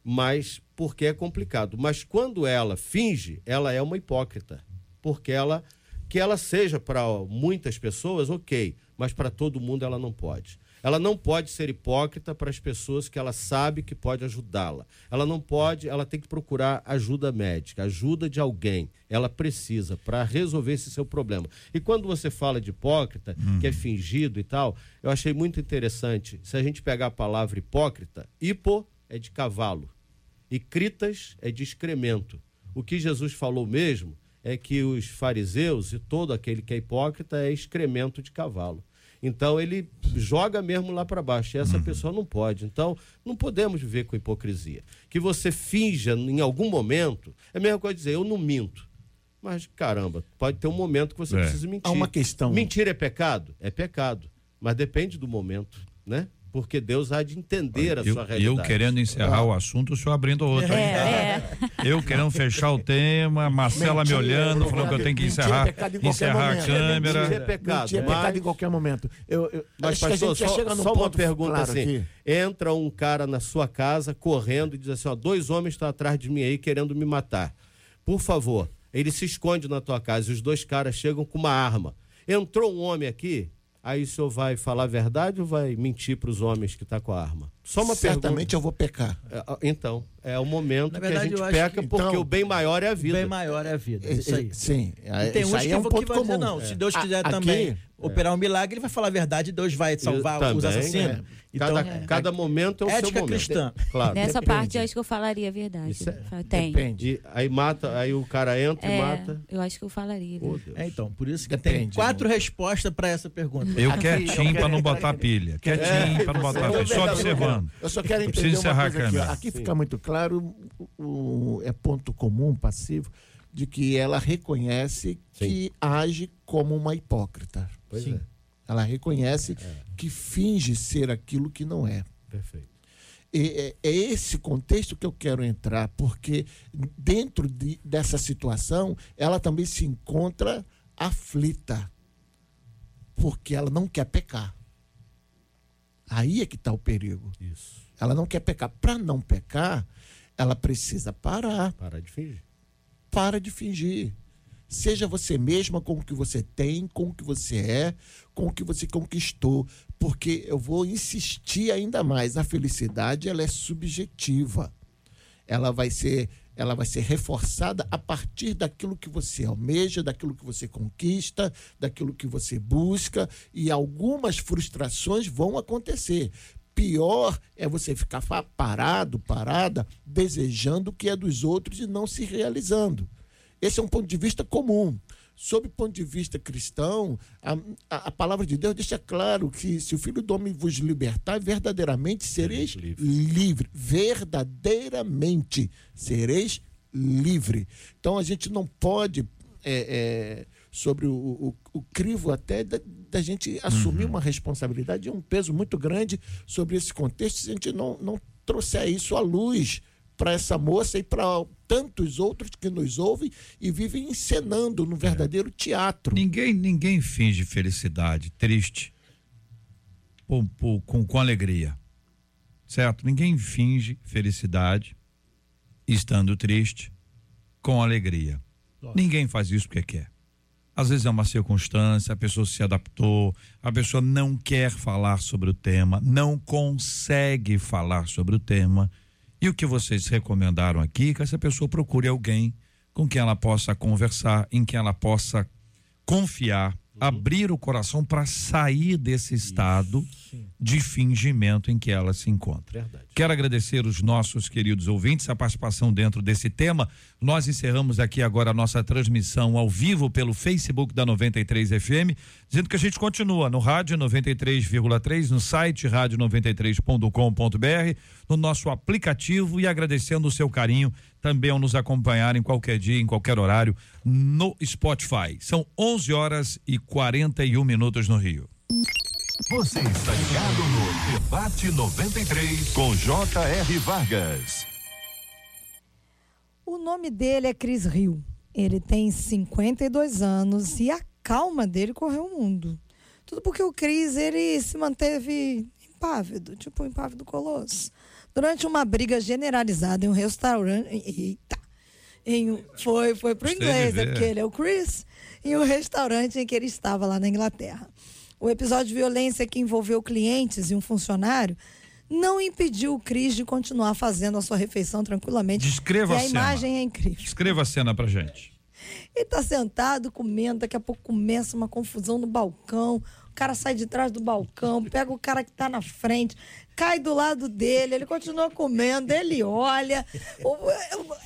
Mas porque é complicado. Mas quando ela finge, ela é uma hipócrita. Porque ela que ela seja para muitas pessoas, OK, mas para todo mundo ela não pode. Ela não pode ser hipócrita para as pessoas que ela sabe que pode ajudá-la. Ela não pode, ela tem que procurar ajuda médica, ajuda de alguém. Ela precisa para resolver esse seu problema. E quando você fala de hipócrita, que é fingido e tal, eu achei muito interessante. Se a gente pegar a palavra hipócrita, hipo é de cavalo e critas é de excremento. O que Jesus falou mesmo é que os fariseus e todo aquele que é hipócrita é excremento de cavalo. Então ele joga mesmo lá para baixo. E essa pessoa não pode. Então não podemos viver com hipocrisia. Que você finja em algum momento, é a mesma coisa dizer, eu não minto. Mas caramba, pode ter um momento que você É. precisa mentir. Há uma questão. Mentir é pecado? É pecado. Mas depende do momento, né? Porque Deus há de entender a Eu, sua eu realidade. querendo encerrar o assunto, o senhor abrindo outro. É, é. Eu querendo fechar o tema, Marcela me Mentira, olhando, falando que eu tenho que mentira é encerrar, pecado em qualquer encerrar a momento. câmera. É pecado. Mentir é mas- pecado em qualquer momento. Eu, eu, Mas, acho que a pastor, só, só uma pergunta claro assim. aqui. Entra um cara na sua casa correndo e diz assim: ó, dois homens estão atrás de mim aí querendo me matar. Por favor, ele se esconde na tua casa e os dois caras chegam com uma arma. Entrou um homem aqui, aí o senhor vai falar a verdade ou vai mentir para os homens que está com a arma? Só uma Certamente eu vou pecar. pergunta. É, Então, é o momento Na que a verdade, gente eu acho peca que- porque então, o bem maior é a O vida. bem maior é a vida. É, Isso aí. é, Sim, E tem isso uns aí que, é um vão- ponto que vai dizer, comum. não, se Deus A- quiser aqui- também operar um milagre, ele vai falar a verdade, Deus vai salvar Eu os também, assassinos. é. Então, cada, cada momento é o seu ética momento. cristã. Claro. Nessa Depende. parte eu acho que eu falaria a verdade. Isso é- Fala, Tem. Depende. E aí mata, aí o cara entra e É, mata. eu acho que eu falaria. Oh. É, então, por isso que tem Depende, quatro não. respostas para essa pergunta. Eu Aqui, quietinho para não botar pilha. Quietinho para não botar pilha. Só observando. Eu só quero entender uma encerrar a coisa aqui. Aqui fica muito claro, o, o- é ponto comum, passivo, de que ela reconhece que age como uma hipócrita. Pois Sim. é. Ela reconhece que finge ser aquilo que não é. Perfeito. E é, é esse contexto que eu quero entrar, porque dentro de- dessa situação, ela também se encontra aflita, porque ela não quer pecar. Aí é que está o perigo. Isso. Ela não quer pecar. Para não pecar, ela precisa parar. Para de fingir. Para de fingir. Seja você mesma com o que você tem, com o que você é, com o que você conquistou. Porque eu vou insistir ainda mais. A felicidade ela é subjetiva. Ela vai ser ela vai ser reforçada a partir daquilo que você almeja, daquilo que você conquista, daquilo que você busca, e algumas frustrações vão acontecer. Pior é você ficar parado, parada, desejando o que é dos outros e não se realizando. Esse é um ponto de vista comum. Sob o ponto de vista cristão, a, a- a palavra de Deus deixa claro que se o Filho do Homem vos libertar, verdadeiramente sereis Sereis livre. Verdadeiramente sereis livre. Então a gente não pode, é, é, sobre o, o- o crivo até da, da gente assumir uma responsabilidade e um peso muito grande sobre esse contexto, se a gente não, não trouxer isso à luz para essa moça e para tantos outros que nos ouvem e vivem encenando no verdadeiro teatro. Ninguém, ninguém finge felicidade, triste, com, com, com, alegria. Certo? Ninguém finge felicidade estando triste com alegria. Ninguém faz isso porque quer. Às vezes é uma circunstância, a pessoa se adaptou, a pessoa não quer falar sobre o tema, não consegue falar sobre o tema. E o que vocês recomendaram aqui é que essa pessoa procure alguém com quem ela possa conversar, em quem ela possa confiar, abrir o coração para sair desse estado de fingimento em que ela se encontra. Verdade. Quero agradecer os nossos queridos ouvintes, a participação dentro desse tema. Nós encerramos aqui agora a nossa transmissão ao vivo pelo Facebook da 93 FM, dizendo que a gente continua no rádio 93,3, no site rádio93.com.br, no nosso aplicativo e agradecendo o seu carinho também ao nos acompanhar em qualquer dia, em qualquer horário no Spotify. São 11 horas e 41 minutos no Rio. Você está ligado no Debate 93 com J.R. Vargas. O nome dele é Chris Hill. Ele tem 52 anos e a calma dele correu o mundo. Tudo porque o Chris ele se manteve impávido, tipo um impávido colosso. Durante uma briga generalizada em um restaurante. Eita! Em um, foi, foi pro inglês, é porque ele é o Chris, em um restaurante em que ele estava lá na Inglaterra. O episódio de violência que envolveu clientes e um funcionário não impediu o Chris de continuar fazendo a sua refeição tranquilamente. Descreva e a a cena. imagem é incrível. Escreva a cena pra gente. Ele tá sentado comendo, daqui a pouco começa uma confusão no balcão. O cara sai de trás do balcão, pega o cara que tá na frente, cai do lado dele, ele continua comendo, ele olha,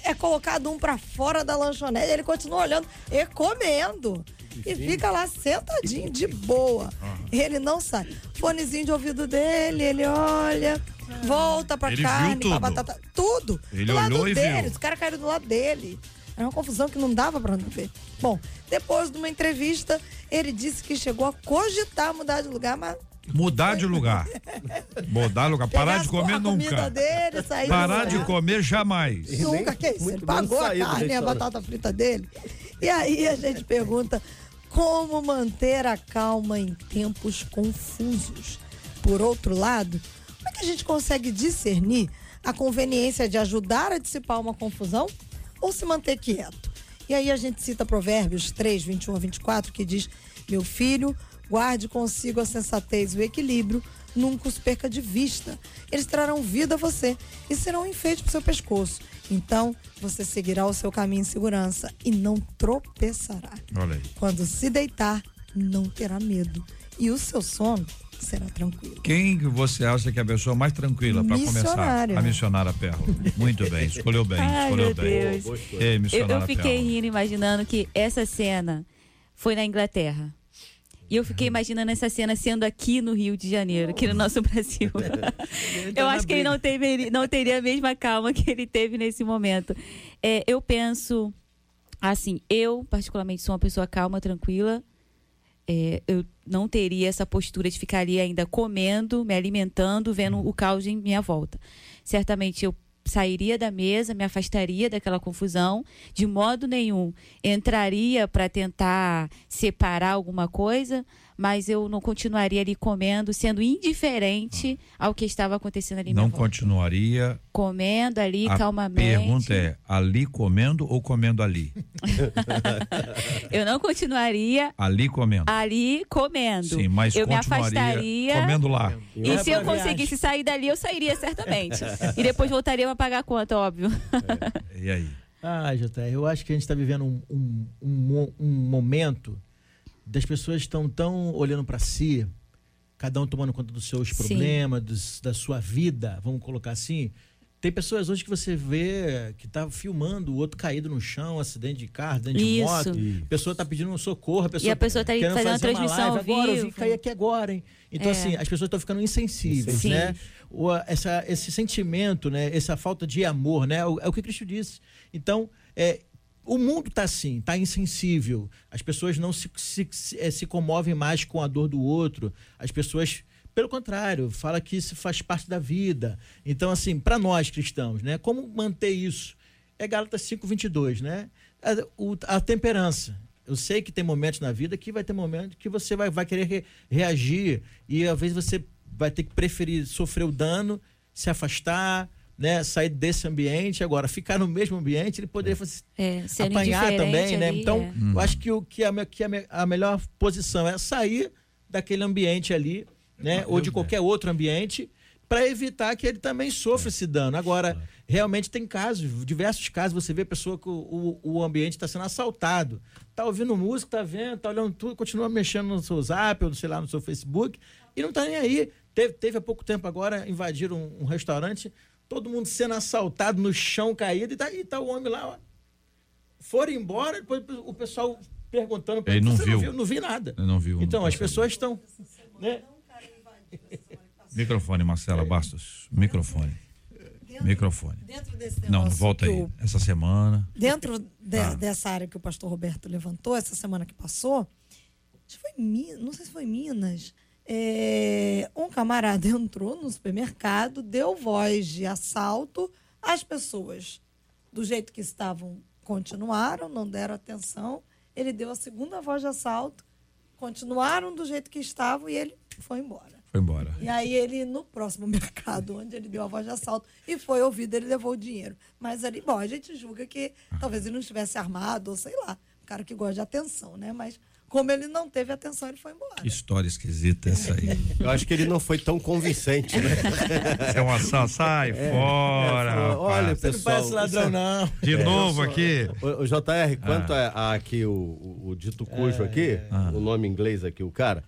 é colocado um pra fora da lanchonete, ele continua olhando e comendo. E fica lá sentadinho, de boa. Ele não sai. Fonezinho de ouvido dele, ele olha, volta pra Ele carne, pra batata, tudo. Ele do lado olhou e dele, viu. os caras caíram do lado dele. Era uma confusão que não dava pra não ver. Bom, depois de uma entrevista, ele disse que chegou a cogitar mudar de lugar, mas. Mudar de lugar. Mudar de lugar. Parar de comer nunca. dele, Parar de comer jamais. E Nunca, que isso? Ele pagou a carne e a batata frita dele. E aí a gente pergunta como manter a calma em tempos confusos. Por outro lado, como é que a gente consegue discernir a conveniência de ajudar a dissipar uma confusão ou se manter quieto? E aí a gente cita Provérbios 3, 21 a 24, que diz: Meu filho, guarde consigo a sensatez e o equilíbrio, nunca os perca de vista. Eles trarão vida a você e serão um enfeite para o seu pescoço. Então, você seguirá o seu caminho em segurança e não tropeçará. Quando se deitar, não terá medo. E o seu sono será tranquilo. Quem que você acha que é a pessoa mais tranquila para começar? A missionária Perla. Muito bem, escolheu bem, Ai, escolheu bem. Deus. Ei, Eu, eu fiquei rindo, imaginando que essa cena foi na Inglaterra. E eu fiquei imaginando essa cena sendo aqui no Rio de Janeiro, aqui no nosso Brasil. eu acho que ele não, teve, não teria a mesma calma que ele teve nesse momento. É, eu penso, assim, eu particularmente sou uma pessoa calma, tranquila. É, eu não teria essa postura de ficaria ainda comendo, me alimentando, vendo o caos em minha volta. Certamente eu sairia da mesa, me afastaria daquela confusão, de modo nenhum entraria para tentar separar alguma coisa, mas eu não continuaria ali comendo, sendo indiferente ao que estava acontecendo ali. em Não continuaria. Comendo ali A calmamente. pergunta é: ali comendo ou comendo ali? Eu não continuaria Ali comendo. ali comendo. Sim, mas eu me afastaria. comendo lá. E se eu conseguisse sair dali, eu sairia certamente. e depois voltaria a pagar a conta, óbvio. E aí? Ah, JR, eu acho que a gente está vivendo um, um, um, um momento das pessoas estão tão olhando para si, cada um tomando conta dos seus problemas, dos- da sua vida, vamos colocar assim. Tem pessoas hoje que você vê que tá filmando o outro caído no chão, acidente de carro, acidente de Isso. moto. A pessoa tá pedindo um socorro, a pessoa, E a pessoa tá aí querendo fazendo uma fazer uma transmissão live. ao Agora, eu vim cair aqui agora, hein? Então, É. assim, as pessoas estão ficando insensíveis, Sim. né? O, essa, esse sentimento, né? Essa falta de amor, né? É o, é o que Cristo disse. Então, é, o mundo está assim, está insensível. As pessoas não se, se, eh, se comovem mais com a dor do outro. As pessoas, pelo contrário, fala que isso faz parte da vida. Então, assim, para nós cristãos, né? Como manter isso? É Gálatas 5:22, né? A, o- a temperança. Eu sei que tem momentos na vida que vai ter momentos que você vai, vai querer re- reagir e às vezes você vai ter que preferir sofrer o dano, se afastar, né, sair desse ambiente. Agora, ficar no mesmo ambiente, ele poderia fazer, É, apanhar também, né? ali, Então, é. eu acho que, o, que, a, que a, me- a melhor posição é sair daquele ambiente ali, né? ou de qualquer outro ambiente, para evitar que ele também sofra esse dano. Agora, realmente tem casos, diversos casos, você vê a pessoa que o, o, o ambiente está sendo assaltado. Tá ouvindo música, tá vendo, tá olhando tudo, continua mexendo no seu zap, ou sei lá, no seu Facebook, e não tá nem aí. Teve, teve há pouco tempo agora, invadiram um, um restaurante, todo mundo sendo assaltado no chão caído, e tá, e tá o homem lá, ó. Foram embora, depois o pessoal perguntando pra Ele não "Você viu." Não vi nada. Eu não vi o- Então, as pessoas estão. Né? Microfone, Marcela Bastos. Microfone. Microfone. Dentro desse Não, volta aí. o- Essa semana. dentro de- Ah. dessa área que o pastor Roberto levantou, essa semana que passou, acho que foi Minas, não sei se foi em Minas, é, um camarada entrou no supermercado, deu voz de assalto às pessoas. Do jeito que estavam, continuaram, não deram atenção. Ele deu a segunda voz de assalto, continuaram do jeito que estavam e ele foi embora. Foi embora. E aí ele, no próximo mercado, onde ele deu a voz de assalto e foi ouvido, ele levou o dinheiro. Mas ali, bom, a gente julga que talvez ele não estivesse armado, ou sei lá, um cara que gosta de atenção, né? Mas como ele não teve atenção, ele foi embora. Que história esquisita essa aí. Eu acho que ele não foi tão convincente, né? É um assalto. Sai fora. É, olha, Você não pessoal. parece ladrão, não. De novo aqui. O, o JR, quanto a, a aqui o, o- o dito cujo aqui, o nome em inglês aqui, o cara,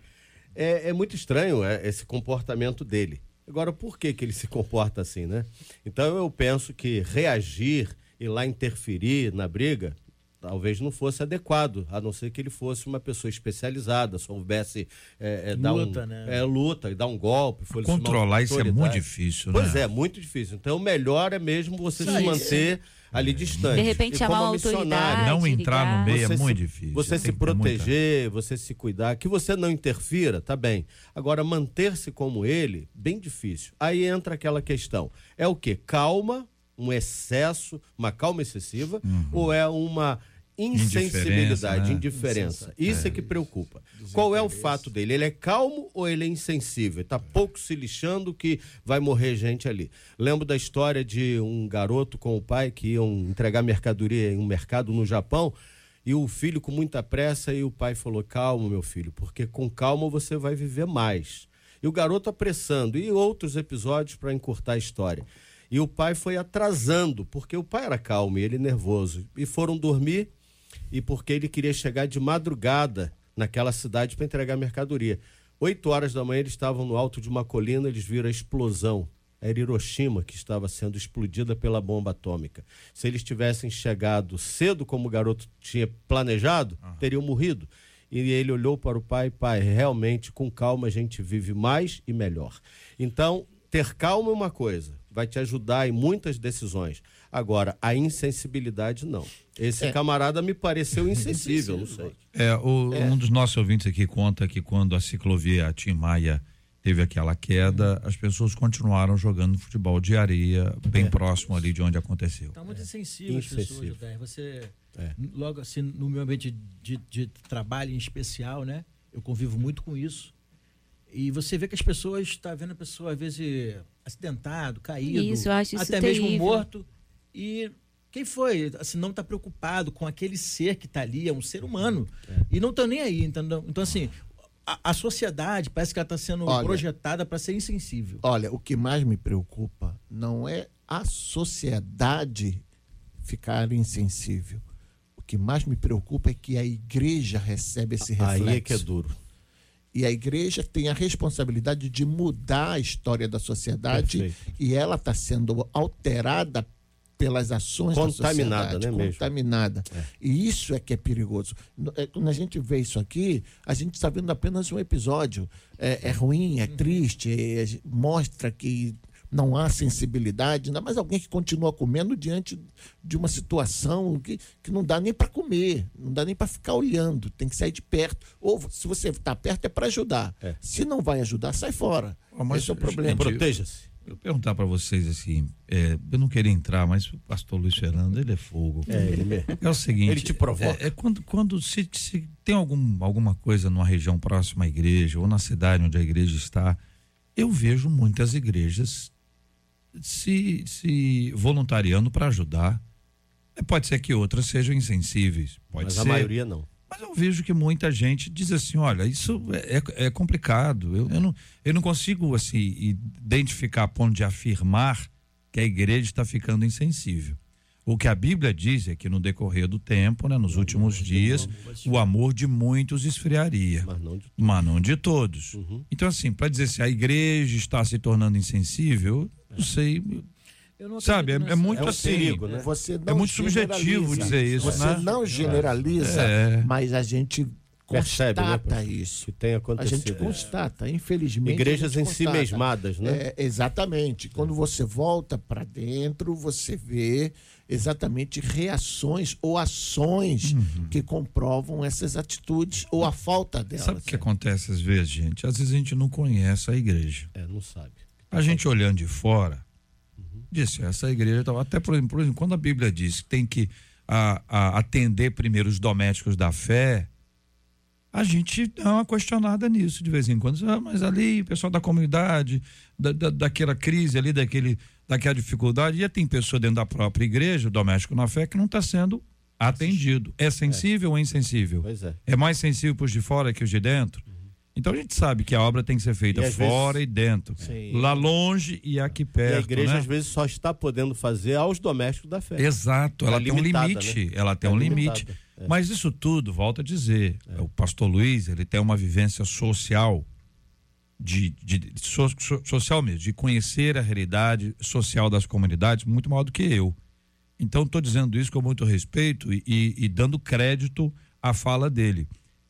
é, é muito estranho é, esse comportamento dele. Agora, por que, que ele se comporta assim, né? Então eu penso que reagir e lá interferir na briga talvez não fosse adequado, a não ser que ele fosse uma pessoa especializada, soubesse é, é, dar Luta, um, né? é, luta, dar um golpe. fosse uma Controlar isso é muito difícil, né? Pois é, muito difícil. Então, o melhor é mesmo você se manter ali distante. De repente E chamar uma missionário, autoridade. Não entrar no ligar. meio é muito se- difícil. Você se Tem que ter muita- proteger, você se cuidar, que você não interfira, tá bem. Agora, manter-se como ele, bem difícil. Aí entra aquela questão: é o quê? Calma, um excesso, uma calma excessiva, ou é uma insensibilidade, né? indiferença? Isso é que preocupa. Qual é o fato dele? Ele é calmo ou ele é insensível? Está pouco se lixando que vai morrer gente ali. Lembro da história de um garoto com o pai que iam entregar mercadoria em um mercado no Japão. E o filho com muita pressa, e o pai falou: Calma, meu filho, porque com calma você vai viver mais. E o garoto apressando, e outros episódios para encurtar a história. E o pai foi atrasando, porque o pai era calmo e ele nervoso. E foram dormir, e porque ele queria chegar de madrugada naquela cidade para entregar mercadoria. Oito horas da manhã eles estavam no alto de uma colina, eles viram a explosão. Era Hiroshima que estava sendo explodida pela bomba atômica. Se eles tivessem chegado cedo, como o garoto tinha planejado, teriam morrido. E ele olhou para o pai, pai, realmente com calma a gente vive mais e melhor. Então, ter calma é uma coisa, vai te ajudar em muitas decisões. Agora, a insensibilidade não. Esse camarada me pareceu insensível, não sei. É, o- um dos nossos ouvintes aqui conta que quando a ciclovia Tim Maia teve aquela queda, as pessoas continuaram jogando futebol de areia bem próximo ali de onde aconteceu. Está muito insensível as Insensível. pessoas. Você, É. logo assim, no meu ambiente de, de trabalho em especial, né? eu convivo muito com isso. E você vê que as pessoas, está vendo a pessoa às vezes acidentado, caído, Isso, eu acho isso até mesmo terrível. morto. E quem foi? Assim, não está preocupado com aquele ser que está ali, é um ser humano. E não estão nem aí, entendeu? Então, assim, a, a sociedade parece que ela está sendo Olha. projetada para ser insensível. Olha, o que mais me preocupa não é a sociedade ficar insensível. O que mais me preocupa é que a igreja recebe esse reflexo. Aí é que é duro. E a igreja tem a responsabilidade de mudar a história da sociedade Perfeito. e ela está sendo alterada pelas ações Contaminada, da sociedade, né, mesmo? contaminada. E isso é que é perigoso. É, Quando a gente vê isso aqui, a gente está vendo apenas um episódio. É, é ruim, é triste, é- mostra que não há sensibilidade, ainda mais alguém que continua comendo diante de uma situação que, que não dá nem para comer, não dá nem para ficar olhando, tem que sair de perto. Ou se você está perto é para ajudar. É. Se não vai ajudar, sai fora. Mas, Esse é o problema. Proteja-se. Eu perguntar para vocês assim, é, eu não queria entrar, mas o pastor Luiz Fernando, ele é fogo. É, ele mesmo. É o seguinte. Ele te provoca. É, é quando, quando se, se tem algum, alguma coisa numa região próxima à igreja ou na cidade onde a igreja está, eu vejo muitas igrejas se, se voluntariando para ajudar. É, Pode ser que outras sejam insensíveis, pode Mas ser. a maioria não. Mas eu vejo que muita gente diz assim, olha, isso é, é- é complicado. Eu, eu não, eu não consigo assim identificar a ponto de afirmar que a igreja está ficando insensível. O que a Bíblia diz é que no decorrer do tempo, né, nos últimos dias, o amor de muitos esfriaria, Mas não de mas não de todos. Uhum. Então, assim, para dizer se a igreja está se tornando insensível, eu não sei. Eu não Sabe, é, é muito É um assim. perigo, né? Você É muito subjetivo dizer isso, Você né? não generaliza, É. mas a gente Percebe, né, constata pastor? isso. Que tem A acontecido. gente constata, infelizmente. Igrejas a em gente si constata. mesmadas, né? É, exatamente. Quando você volta para dentro, você vê exatamente reações ou ações Uhum. que comprovam essas atitudes ou a falta delas. Sabe o que acontece às vezes, gente? Às vezes a gente não conhece a igreja. É, não sabe. A gente olhando de fora, disse, essa igreja tal. Até, por exemplo, por exemplo, quando a Bíblia diz que tem que a- a- atender primeiro os domésticos da fé, a gente dá uma questionada nisso de vez em quando. Ah, mas ali, o pessoal da comunidade, da, da- daquela crise ali, daquele, daquela dificuldade, e tem pessoa dentro da própria igreja, doméstico na fé, que não está sendo atendido. É sensível ou insensível? Pois é. É mais sensível para os de fora que os de dentro? Então a gente sabe que a obra tem que ser feita E fora e dentro. Sim. Lá longe e aqui E perto. a igreja, né? às vezes, só está podendo fazer aos domésticos da fé. Exato, ela É tem um limitada, limite. né? Ela tem É um limitada, limite. é. Mas isso tudo, volto a dizer, o pastor Luiz, ele tem uma vivência social, de, de, de so- so- social mesmo, de conhecer a realidade social das comunidades muito maior do que eu. Então, estou dizendo isso com muito respeito e, e- e dando crédito à fala dele.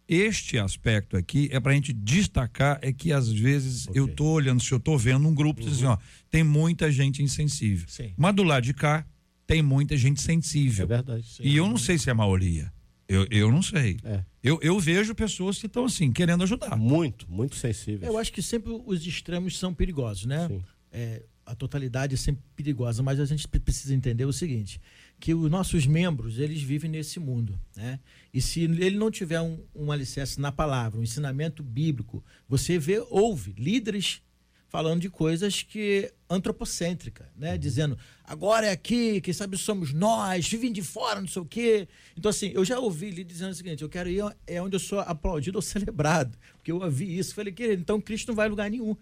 Este aspecto aqui é para a gente destacar é que às vezes eu Ok. estou olhando, se eu estou vendo um grupo, diz assim, ó, tem muita gente insensível. Sim. Mas do lado de cá tem muita gente É sensível. verdade. E eu não sei se é a maioria. Eu, eu não sei. É. Eu, eu vejo pessoas que estão assim, querendo ajudar. Muito, muito sensíveis. Eu acho que sempre os extremos são perigosos, né? Sim. É, a totalidade é sempre perigosa, mas a gente pre- precisa entender o seguinte, que os nossos membros, eles vivem nesse mundo, né? E se ele não tiver um, um alicerce na palavra, um ensinamento bíblico, você vê, ouve líderes falando de coisas que antropocêntrica, né? Dizendo, agora é aqui, quem sabe somos nós, vivem de fora, não sei o quê. Então, assim, eu já ouvi líderes dizendo o seguinte, eu quero ir é onde eu sou aplaudido ou celebrado, porque eu ouvi isso, falei, querido, então Cristo não vai a lugar nenhum.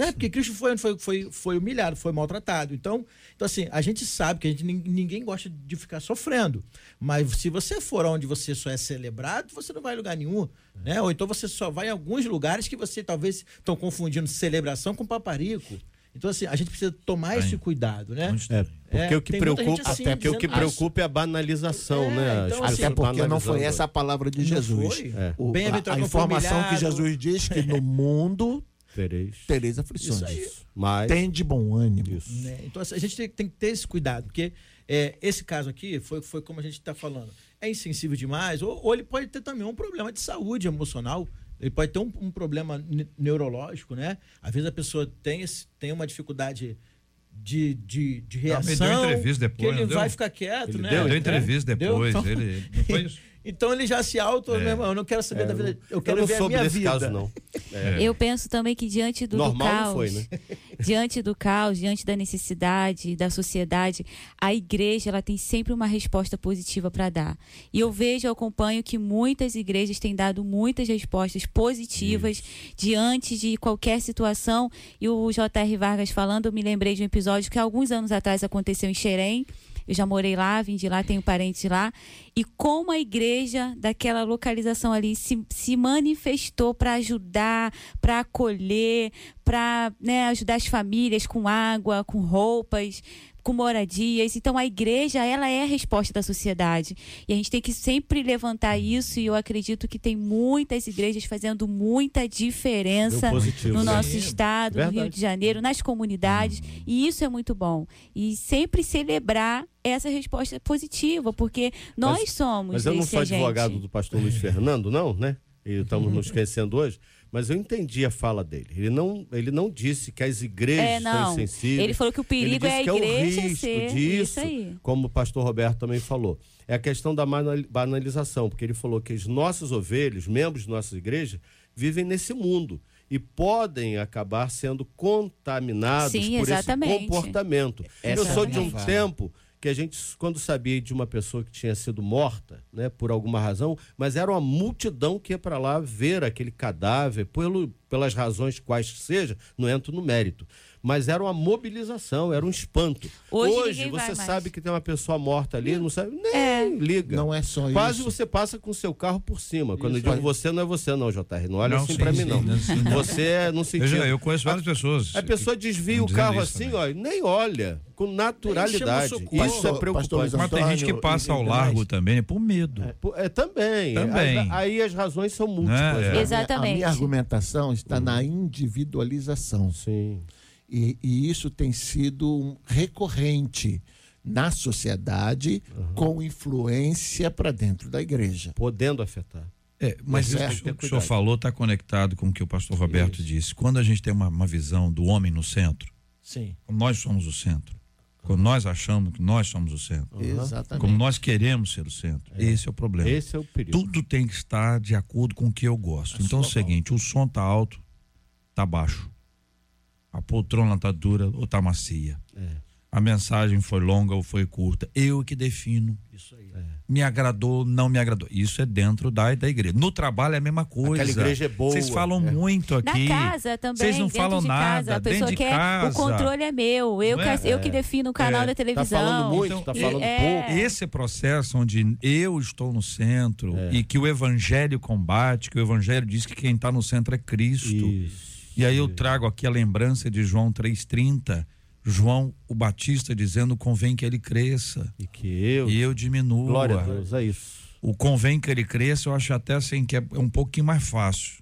Né? Porque Cristo foi, foi, foi, foi humilhado, foi maltratado. Então, então, assim, a gente sabe que a gente, nin- ninguém gosta de ficar sofrendo. Mas se você for onde você só é celebrado, você não vai a lugar nenhum. Né? Ou então você só vai em alguns lugares que você talvez estão confundindo celebração com paparico. Então, assim, a gente precisa tomar esse cuidado, né? É, porque É, o que preocupa, assim, até porque o que preocupa é a banalização, É, né? então, As assim, Até porque não foi essa a palavra de Não Jesus. foi. É. O- a, a informação que. Jesus diz que no mundo Tereis. tereis aflições. Isso aí. Mas Tem de bom ânimo. Isso. né? Então assim, a gente tem, tem que ter esse cuidado, porque é, esse caso aqui foi, foi como a gente está falando, é insensível demais, ou, ou ele pode ter também um problema de saúde emocional, ele pode ter um, um problema ne- neurológico, né? Às vezes a pessoa tem, esse, tem uma dificuldade de, de, de reação, deu entrevista depois, que ele vai deu? ficar quieto, Ele né? deu Deu É. entrevista Deu? depois, Então- ele. Não foi isso? Então ele já se auto, É. meu irmão, eu não quero saber da vida. Eu quero eu não ver a minha desse vida. caso, não. Eu penso também que diante do, do Normal caos, não foi, né? diante do caos, diante da necessidade da sociedade, a igreja ela tem sempre uma resposta positiva para dar. E eu vejo, eu acompanho que muitas igrejas têm dado muitas respostas positivas diante de qualquer situação. E o J.R. Vargas falando, eu me lembrei de um episódio que alguns anos atrás aconteceu em Xerém. Eu já morei lá, vim de lá, tenho parentes lá. E como a igreja daquela localização ali se, se manifestou para ajudar, para acolher, para né, ajudar as famílias com água, com roupas, com moradias. Então a igreja, ela é a resposta da sociedade. E a gente tem que sempre levantar isso e eu acredito que tem muitas igrejas fazendo muita diferença positivo, no né? nosso estado, no Rio Verdade. de Janeiro, nas comunidades. E isso é muito bom. E sempre celebrar essa resposta positiva, porque nós Mas- somos Mas eu não sou advogado do pastor Luiz Fernando, não, né? E estamos nos conhecendo hoje. Mas eu entendi a fala dele. Ele não, ele não disse que as igrejas É, não. insensíveis. Ele falou que o perigo Ele disse é a que é o igreja risco ser disso, isso aí. como o pastor Roberto também falou. É a questão da banal- banalização, porque ele falou que os nossos ovelhos, membros de nossas igrejas, vivem nesse mundo e podem acabar sendo contaminados Sim, por exatamente. esse comportamento. Essa Eu sou é a de um fala. tempo que a gente, quando sabia de uma pessoa que tinha sido morta, né, por alguma razão, mas era uma multidão que ia para lá ver aquele cadáver, pelo, pelas razões quais que seja, não entro no mérito. Mas era uma mobilização, era um espanto. Hoje vai você mais. sabe que tem uma pessoa morta ali, não sabe, nem É. liga. Não é só Quase isso. você passa com o seu carro por cima. Quando Isso eu aí. digo você, não é você não, JR. Não olha Não, assim sim, para mim, sim, não. não, sim, não. Você é no sentido... Eu, eu conheço várias pessoas. A pessoa desvia o carro assim, também. ó, nem olha, com naturalidade. socorro. Isso é preocupante. Mas tem gente que passa ao largo também, é por medo. É, é, também. Também. Aí, aí as razões são múltiplas. É, é. né? A minha- Exatamente. A minha argumentação está Uhum. na individualização. Sim. E, e isso tem sido um recorrente na sociedade Uhum. com influência para dentro da igreja. Podendo afetar. É, mas Mas é, isso tem que o senhor falou está conectado com o que o pastor Roberto Isso. disse. Quando a gente tem uma, uma visão do homem no centro, Sim. nós somos o centro, quando nós achamos que nós somos o centro, Exatamente. como nós queremos ser o centro, esse é o problema. Esse é o perigo. Tudo tem que estar de acordo com o que eu gosto. então é o seguinte, o som tá alto, tá baixo. A poltrona tá dura ou tá macia. É. A mensagem foi longa ou foi curta. Eu que defino. Isso aí. Me agradou, não me agradou. Isso é dentro da, da igreja. No trabalho é a mesma coisa. Aquela igreja é boa. Vocês falam É. muito Na aqui. casa também, Vocês não falam de nada. casa. A pessoa dentro de quer, casa. o controle é meu, eu, que, é? eu que defino o canal É. da Tá televisão. falando muito, Então, tá falando é. pouco. Esse processo onde eu estou no centro É. e que o evangelho combate, que o evangelho diz que quem está no centro é Cristo. Isso. E aí eu trago aqui a lembrança de João 3,30. João o Batista dizendo convém que ele cresça E que eu. e eu diminua. Glória a Deus, é isso. O convém que ele cresça, eu acho até assim que é um pouquinho mais fácil.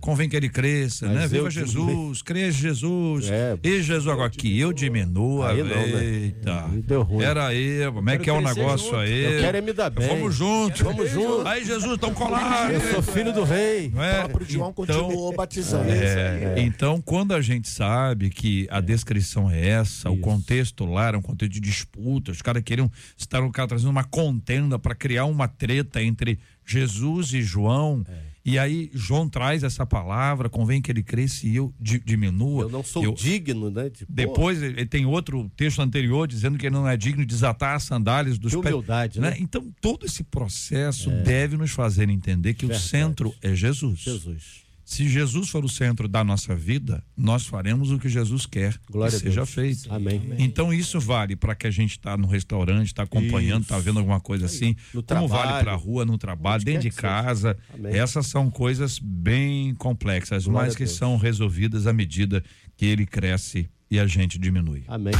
Convém que ele cresça, Mas né? Viva. Jesus, cresça Jesus. É. E Jesus agora que eu diminua. Aí não, né? Eita. Aí deu ruim. Era aí, como é que é o negócio junto. aí? Eu quero é me dar bem. Vamos juntos. Vamos juntos. Aí, Jesus, estão colados. Eu sou filho do rei. Não O é? próprio João Então, continuou batizando. é, Então, quando a gente sabe que a descrição é essa, o Isso. contexto lá era um contexto de disputa, os caras queriam estar o cara trazendo uma contenda para criar uma treta entre Jesus e João. É. E aí João traz essa palavra, convém que ele cresça e eu di- diminua. Eu não sou Eu- digno, né? de- Depois ele tem outro texto anterior dizendo que ele não é digno de desatar as sandálias dos pés. humildade, né? Então, todo esse processo deve nos fazer entender que Verdade. o centro é Jesus. Jesus. Se Jesus for o centro da nossa vida, nós faremos o que Jesus quer Glória que a seja Deus. feito. Amém. Então isso vale para que a gente está no restaurante, está acompanhando, está vendo alguma coisa assim, No como vale trabalho. para a rua, no trabalho, dentro de casa. Amém. Essas são coisas bem complexas, Glória mas que são resolvidas à medida que ele cresce e a gente diminui. Amém.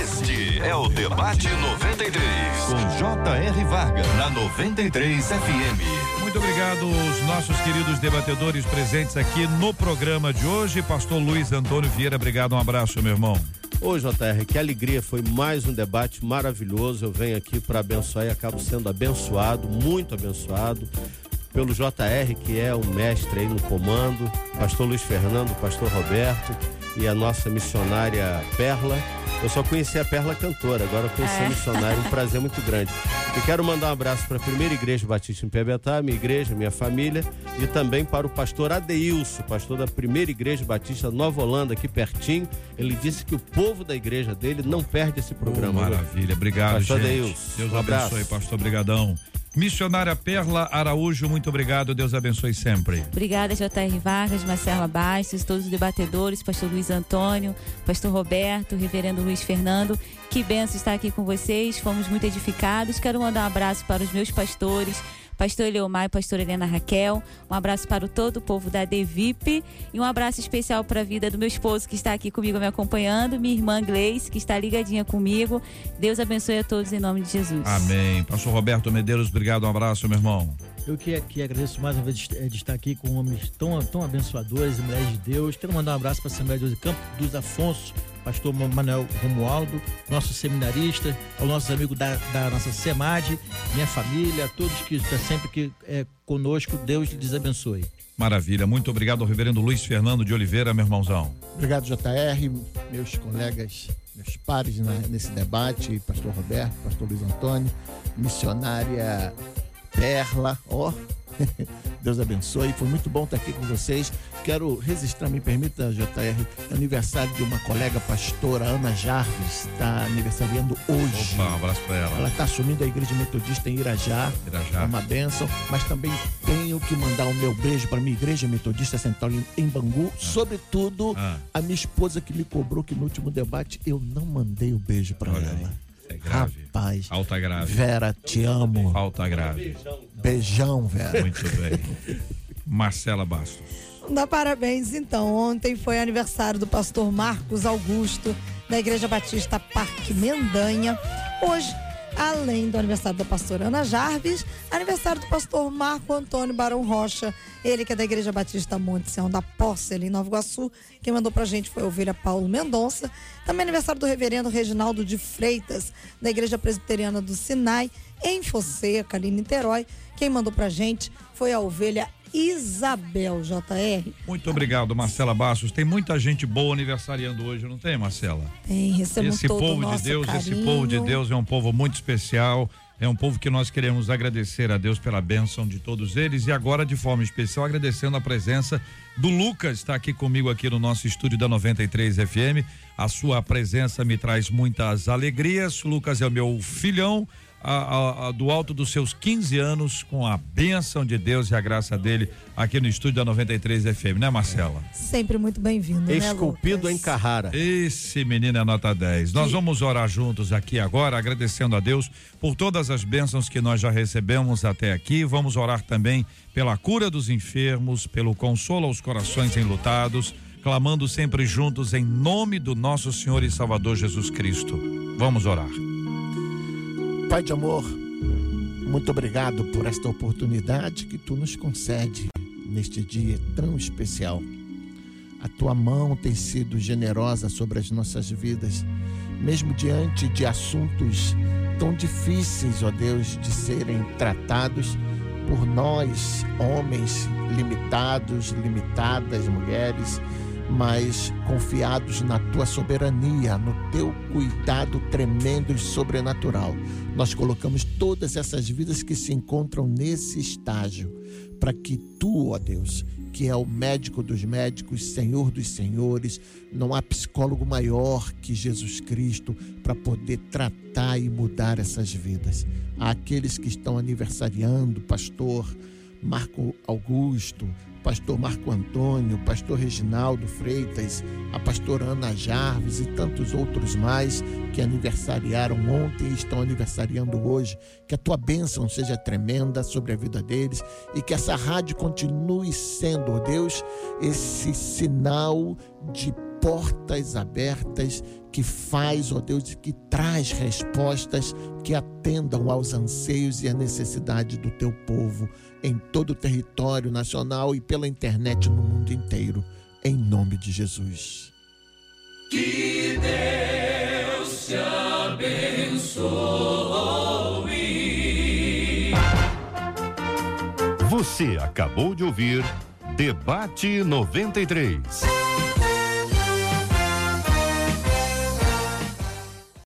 Este é o Debate 93, com J.R. Varga, na 93 FM. Muito obrigado aos nossos queridos debatedores presentes aqui no programa de hoje. Pastor Luiz Antônio Vieira, obrigado, um abraço, meu irmão. Ô, JR, que alegria, foi mais um debate maravilhoso. Eu venho aqui para abençoar e acabo sendo abençoado, muito abençoado, pelo JR, que é o mestre aí no comando, pastor Luiz Fernando, pastor Roberto. E a nossa missionária Perla. Eu só conheci a Perla cantora, agora eu conheci a missionária, um prazer muito grande. E quero mandar um abraço para a primeira igreja batista em Pebetá, minha igreja, minha família, e também para o pastor Adeilson, pastor da primeira igreja batista Nova Holanda, aqui pertinho. Ele disse que o povo da igreja dele não perde esse programa. Oh, maravilha, obrigado, Pastor gente. Adeilson, Deus um abraço. abençoe, pastor Brigadão. Missionária Perla Araújo, muito obrigado. Deus abençoe sempre. Obrigada, J.R. Vargas, Marcela Bastos, todos os debatedores, pastor Luiz Antônio, pastor Roberto, reverendo Luiz Fernando. Que benção estar aqui com vocês, fomos muito edificados. Quero mandar um abraço para os meus pastores, pastor Eleomar e pastor Helena Raquel. Um abraço para o todo o povo da Devip e um abraço especial para a vida do meu esposo que está aqui comigo me acompanhando, minha irmã Gleice, que está ligadinha comigo. Deus abençoe a todos em nome de Jesus. Amém. Pastor Roberto Medeiros, obrigado, um abraço, meu irmão. Eu que, que agradeço mais uma vez de, de estar aqui com homens tão, tão abençoadores e mulheres de Deus. Quero mandar um abraço para a Assembleia de Deus de Campo dos Afonso, pastor Manuel Romualdo, nosso seminarista, ao nossos amigos da, da nossa SEMAD, minha família, todos que estão sempre que, é, conosco. Deus lhes abençoe. Maravilha. Muito obrigado ao reverendo Luiz Fernando de Oliveira, meu irmãozão. Obrigado, JR, meus colegas, meus pares na- nesse debate, pastor Roberto, pastor Luiz Antônio, missionária Perla, ó. Deus abençoe, foi muito bom estar aqui com vocês. Quero registrar, me permita, JR, aniversário de uma colega pastora, Ana Jarvis, está aniversariando hoje. Opa, um abraço pra ela. Ela está assumindo a igreja metodista em Irajá. Irajá. É uma bênção. Mas também tenho que mandar o meu beijo para minha igreja metodista central em, Bangu. Sobretudo, Ah. a minha esposa que me cobrou que no último debate eu não mandei o beijo para ela. aí, é grave. Rapaz. Alta grave. Vera, te amo. Falta grave. Beijão, Vera. Muito bem. Marcela Bastos. Dá parabéns, então. Ontem foi aniversário do pastor Marcos Augusto, da Igreja Batista Parque Mendanha. Hoje, além do aniversário da pastora Ana Jarvis, aniversário do pastor Marco Antônio Barão Rocha, ele que é da Igreja Batista Monte Sião da Posse, ali em Nova Iguaçu. Quem mandou pra gente foi a ovelha Paulo Mendonça. Também aniversário do reverendo Reginaldo de Freitas, da Igreja Presbiteriana do Sinai, em Fonseca, ali em Niterói. Quem mandou pra gente foi a ovelha Isabel JR. Muito obrigado, Marcela Bastos. Tem muita gente boa aniversariando hoje, não tem, Marcela? Tem, recebam Esse todo o povo de Deus, esse carinho. povo de Deus é um povo muito especial. É um povo que nós queremos agradecer a Deus pela bênção de todos eles e agora de forma especial agradecendo a presença do Lucas, está aqui comigo aqui no nosso estúdio da 93 FM. A sua presença me traz muitas alegrias. O Lucas é o meu filhão. A- a- a- do alto dos seus 15 anos, com a bênção de Deus e a graça dele aqui no estúdio da 93 FM, né, Marcela? Sempre muito bem-vindo, né, Esculpido Lucas? em Carrara. Esse menino é nota 10. Nós vamos orar juntos aqui agora, agradecendo a Deus por todas as bênçãos que nós já recebemos até aqui. Vamos orar também pela cura dos enfermos, pelo consolo aos corações enlutados, clamando sempre juntos em nome do nosso Senhor e Salvador Jesus Cristo. Vamos orar. Pai de amor, muito obrigado por esta oportunidade que tu nos concede neste dia tão especial. A tua mão tem sido generosa sobre as nossas vidas, mesmo diante de assuntos tão difíceis, ó Deus, de serem tratados por nós, homens limitados, limitadas, mulheres, mas confiados na tua soberania, no teu cuidado tremendo e sobrenatural. Nós colocamos todas essas vidas que se encontram nesse estágio, para que tu, ó Deus, que é o médico dos médicos, Senhor dos senhores, não há psicólogo maior que Jesus Cristo para poder tratar e mudar essas vidas. Há aqueles que estão aniversariando, pastor Marco Augusto, pastor Marco Antônio, pastor Reginaldo Freitas, a pastora Ana Jarves e tantos outros mais que aniversariaram ontem e estão aniversariando hoje. Que a tua bênção seja tremenda sobre a vida deles e que essa rádio continue sendo, ó Deus, esse sinal de portas abertas que faz, ó Deus, que traz respostas que atendam aos anseios e à necessidade do teu povo em todo o território nacional e pela internet no mundo inteiro. Em nome de Jesus. Você acabou de ouvir Debate 93.